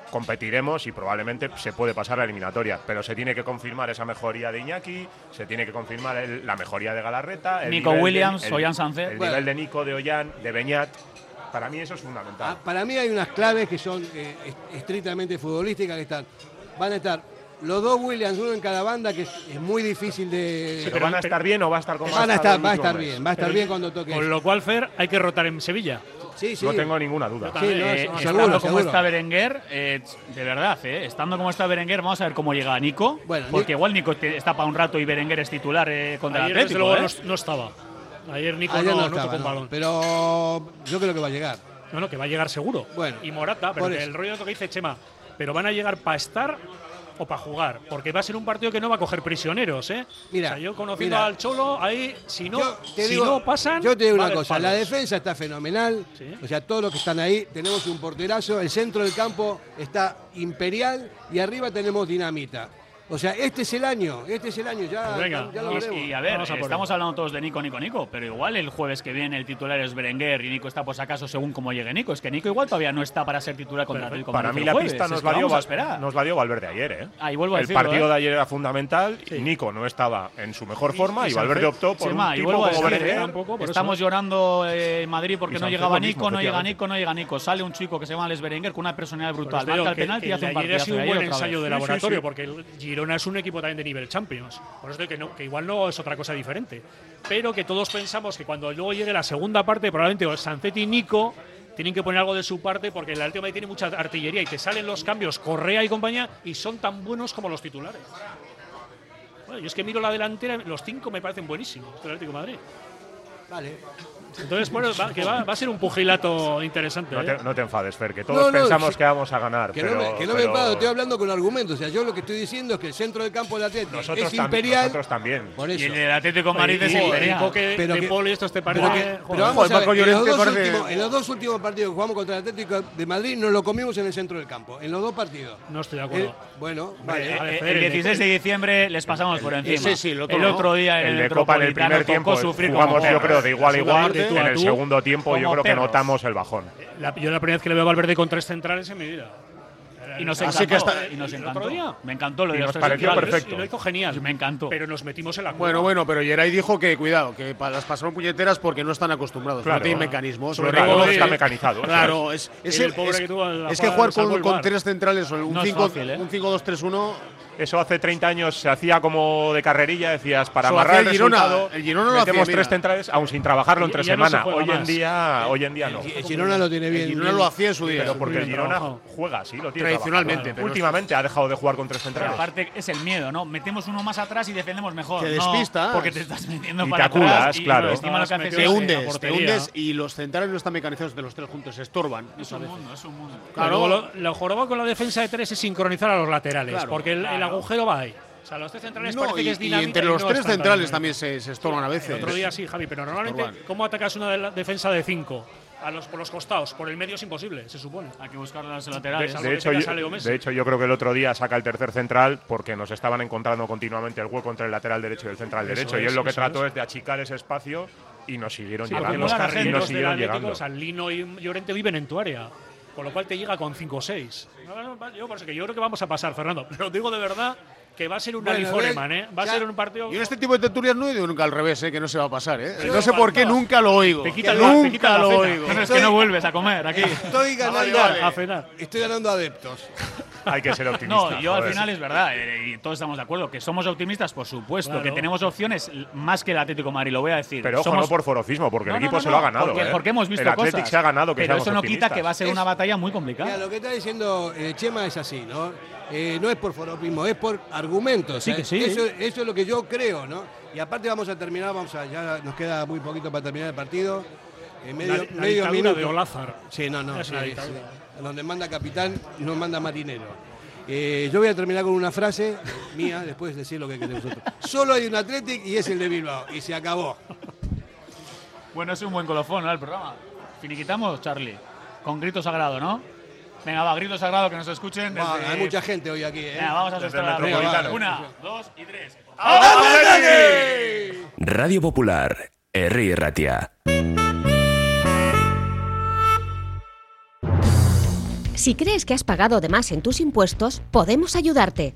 competiremos y probablemente se puede pasar la eliminatoria, pero se tiene que confirmar esa mejoría de Iñaki, se tiene que confirmar el, la mejoría de Galarreta, el Nico Williams, de, el, Sánchez. El nivel de Nico, de Ollán, de Beñat. Para mí eso es fundamental. Ah, para mí hay unas claves que son eh, estrictamente futbolísticas que están. Van a estar los dos Williams, uno en cada banda, que es, muy difícil de. Sí, pero van a estar bien o va a estar con Van a estar, va a estar bien, va a estar bien cuando toque. Con lo cual, Fer, hay que rotar en Sevilla. No tengo ninguna duda. Eh, estando como está Berenguer, eh, de verdad, eh, estando como está Berenguer, vamos a ver cómo llega Nico. Bueno, porque igual Nico está para un rato y Berenguer es titular contra Ayer, el Atlético. luego no, estaba. Ayer Nico no, no, estaba, tocó balón. Pero yo creo que va a llegar. No, no, que va a llegar seguro. Bueno, y Morata, pero que el rollo que dice Chema, pero van a llegar para estar o para jugar, porque va a ser un partido que no va a coger prisioneros, ¿eh? Mira, yo conociendo al Cholo, ahí si no, si no pasan. Yo te digo una cosa, la defensa está fenomenal, o sea, todos los que están ahí, tenemos un porterazo, el centro del campo está imperial y arriba tenemos dinamita. O sea, este es el año, este es el año, ya, pues Venga, ya lo veremos. Y, a ver, Vamos a estamos hablando todos de Nico, Nico, Nico, pero igual el jueves que viene el titular es Berenguer y Nico está por acaso según cómo llegue Nico. Es que Nico igual todavía no está para ser titular contra pero, el Atlético Para mí la pista nos, la dio, nos la Valverde ayer, ¿eh? Ah, vuelvo a el partido ¿eh? de ayer era fundamental, sí. Nico no estaba en su mejor forma y, Valverde optó por sí, un ma, tipo ¿eh? estamos llorando en Madrid porque no llegaba Nico, no llega Nico, no llega Nico. Sale un chico que se llama Les Berenguer con una personalidad brutal, marca el penalti y hace un partido. un buen ensayo de laboratorio porque Girona es un equipo también de nivel Champions. Por eso que, no, que igual no es otra cosa diferente. Pero que todos pensamos que cuando luego llegue la segunda parte, probablemente Sancetti y Nico tienen que poner algo de su parte porque el Atlético Madrid tiene mucha artillería y te salen los cambios Correa y compañía y son tan buenos como los titulares. Bueno, yo es que miro la delantera, los cinco me parecen buenísimos del Atlético Madrid. Vale. Entonces, bueno, va, que va, a ser un pugilato interesante. No te, ¿eh? enfades, Fer, que todos pensamos que vamos a ganar. Que no me, que estoy hablando con argumentos. O sea, yo lo que estoy diciendo es que el centro del campo del Atlético es imperial. Nosotros también. Y el Atlético Madrid es imperial. Pero de que, Poli, esto te parece. Pero, que, en, los dos últimos, partidos que jugamos contra el Atlético de Madrid, nos lo comimos en el centro del campo. En los dos partidos. No estoy de acuerdo. Eh, bueno, vale. Eh, el 16 de diciembre les pasamos por encima. Sí, sí, el otro día en Copa en el primer tiempo jugamos, yo creo, de igual a igual en el segundo tiempo yo creo que notamos el bajón. Eh, yo la primera vez que le veo a Valverde con tres centrales en mi vida. Y nos ah, Así encantó. Que eh, y nos encantó. Me encantó lo de nos pareció perfecto. Y lo hizo genial. Me encantó. Pero nos metimos en la curva. Bueno, bueno, pero Yeray dijo que cuidado, que las pasaron puñeteras porque no están acostumbrados. Claro. No tienen mecanismos. Está mecanizado. Claro, es, es, el, pobre es, que, jugar con, tres centrales o un 5-2-3-1 no eso hace 30 años se hacía como de carrerilla, decías, para amarrar el, el Girona, el Girona metemos tres centrales, aún sin trabajarlo entre ya semana. Hoy, en día, hoy en día no. El Girona lo tiene bien. El Girona lo hacía en su día. Pero porque el Girona juega, sí, lo tiene Tradicionalmente. Últimamente ha dejado de jugar con tres centrales. Pero aparte es el miedo, ¿no? Metemos uno más atrás y defendemos mejor. Te despista. No, porque te estás metiendo y para te acudas, claro. Y te, hundes, y los centrales no están mecanizados de los tres juntos, se estorban. Es un mundo, es un mundo. Claro, lo joroba con la defensa de tres es sincronizar a los laterales. Porque el agujero va ahí. O sea, los tres centrales no, parece y, que es y entre los y no tres centrales también se, se estorban a veces. El otro día sí, Javi, pero normalmente, ¿cómo atacas una de la- defensa de cinco? A los, por los costados, por el medio es imposible, se supone. Hay que buscar las laterales. De hecho, yo, de hecho, yo creo que el otro día saca el tercer central porque nos estaban encontrando continuamente el hueco entre el lateral derecho y el central Eso derecho. y es, él lo que trató es. de achicar ese espacio y nos siguieron Sí, llegando. mola la y nos los siguieron llegando. o sea, Lino y Llorente viven en tu área con lo cual te llega con 5 o 6. Yo, yo creo que vamos a pasar, Fernando, <laughs> lo digo de verdad que va a ser un bueno, Aliforeman, ¿eh? Va a ser un partido. Yo en este tipo de tertulias no he ido nunca al revés, ¿eh? Que no se va a pasar, ¿eh? No sé por qué nunca lo oigo. Te quita nunca te lo oigo. No, es que no vuelves a comer aquí. Estoy ganando. Estoy ganando adeptos. <laughs> Hay que ser optimista. No, yo al final es verdad, eh, y todos estamos de acuerdo, que somos optimistas, por supuesto, que tenemos opciones más que el Atlético de Madrid, lo voy a decir. Pero ojo, no por forofismo, porque el equipo se lo ha ganado. ¿eh? Porque, hemos visto el. Atlético se ha ganado, Pero eso no quita que va a ser una batalla muy complicada. Ya, lo que está diciendo eh, Chema es así, ¿no? no es por forofismo, es por argumentos argumentos. Sí, ¿eh? que sí, eso, es lo que yo creo, ¿no? Y aparte vamos a terminar, vamos a, ya nos queda muy poquito para terminar el partido. En medio, la, minuto. de Olázar. Sí, no, no. Sí, donde manda capitán, no manda marinero. Eh, yo voy a terminar con una frase mía, después decir lo que queremos nosotros. Solo hay un Athletic y es el de Bilbao. Y se acabó. Bueno, es un buen colofón al ¿no? programa. Finiquitamos, Charlie. Con grito sagrado, ¿no? Venga, va, grito sagrado que nos escuchen. Va, desde- hay mucha gente hoy aquí, ¿eh? Venga, vamos a Desde el asustar a la Metropolitano. Una, dos y tres. Radio Popular, Herri Ratia. Si crees que has pagado de más en tus impuestos, podemos ayudarte.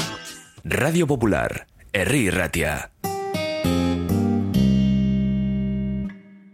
Radio Popular, Herri Ratia.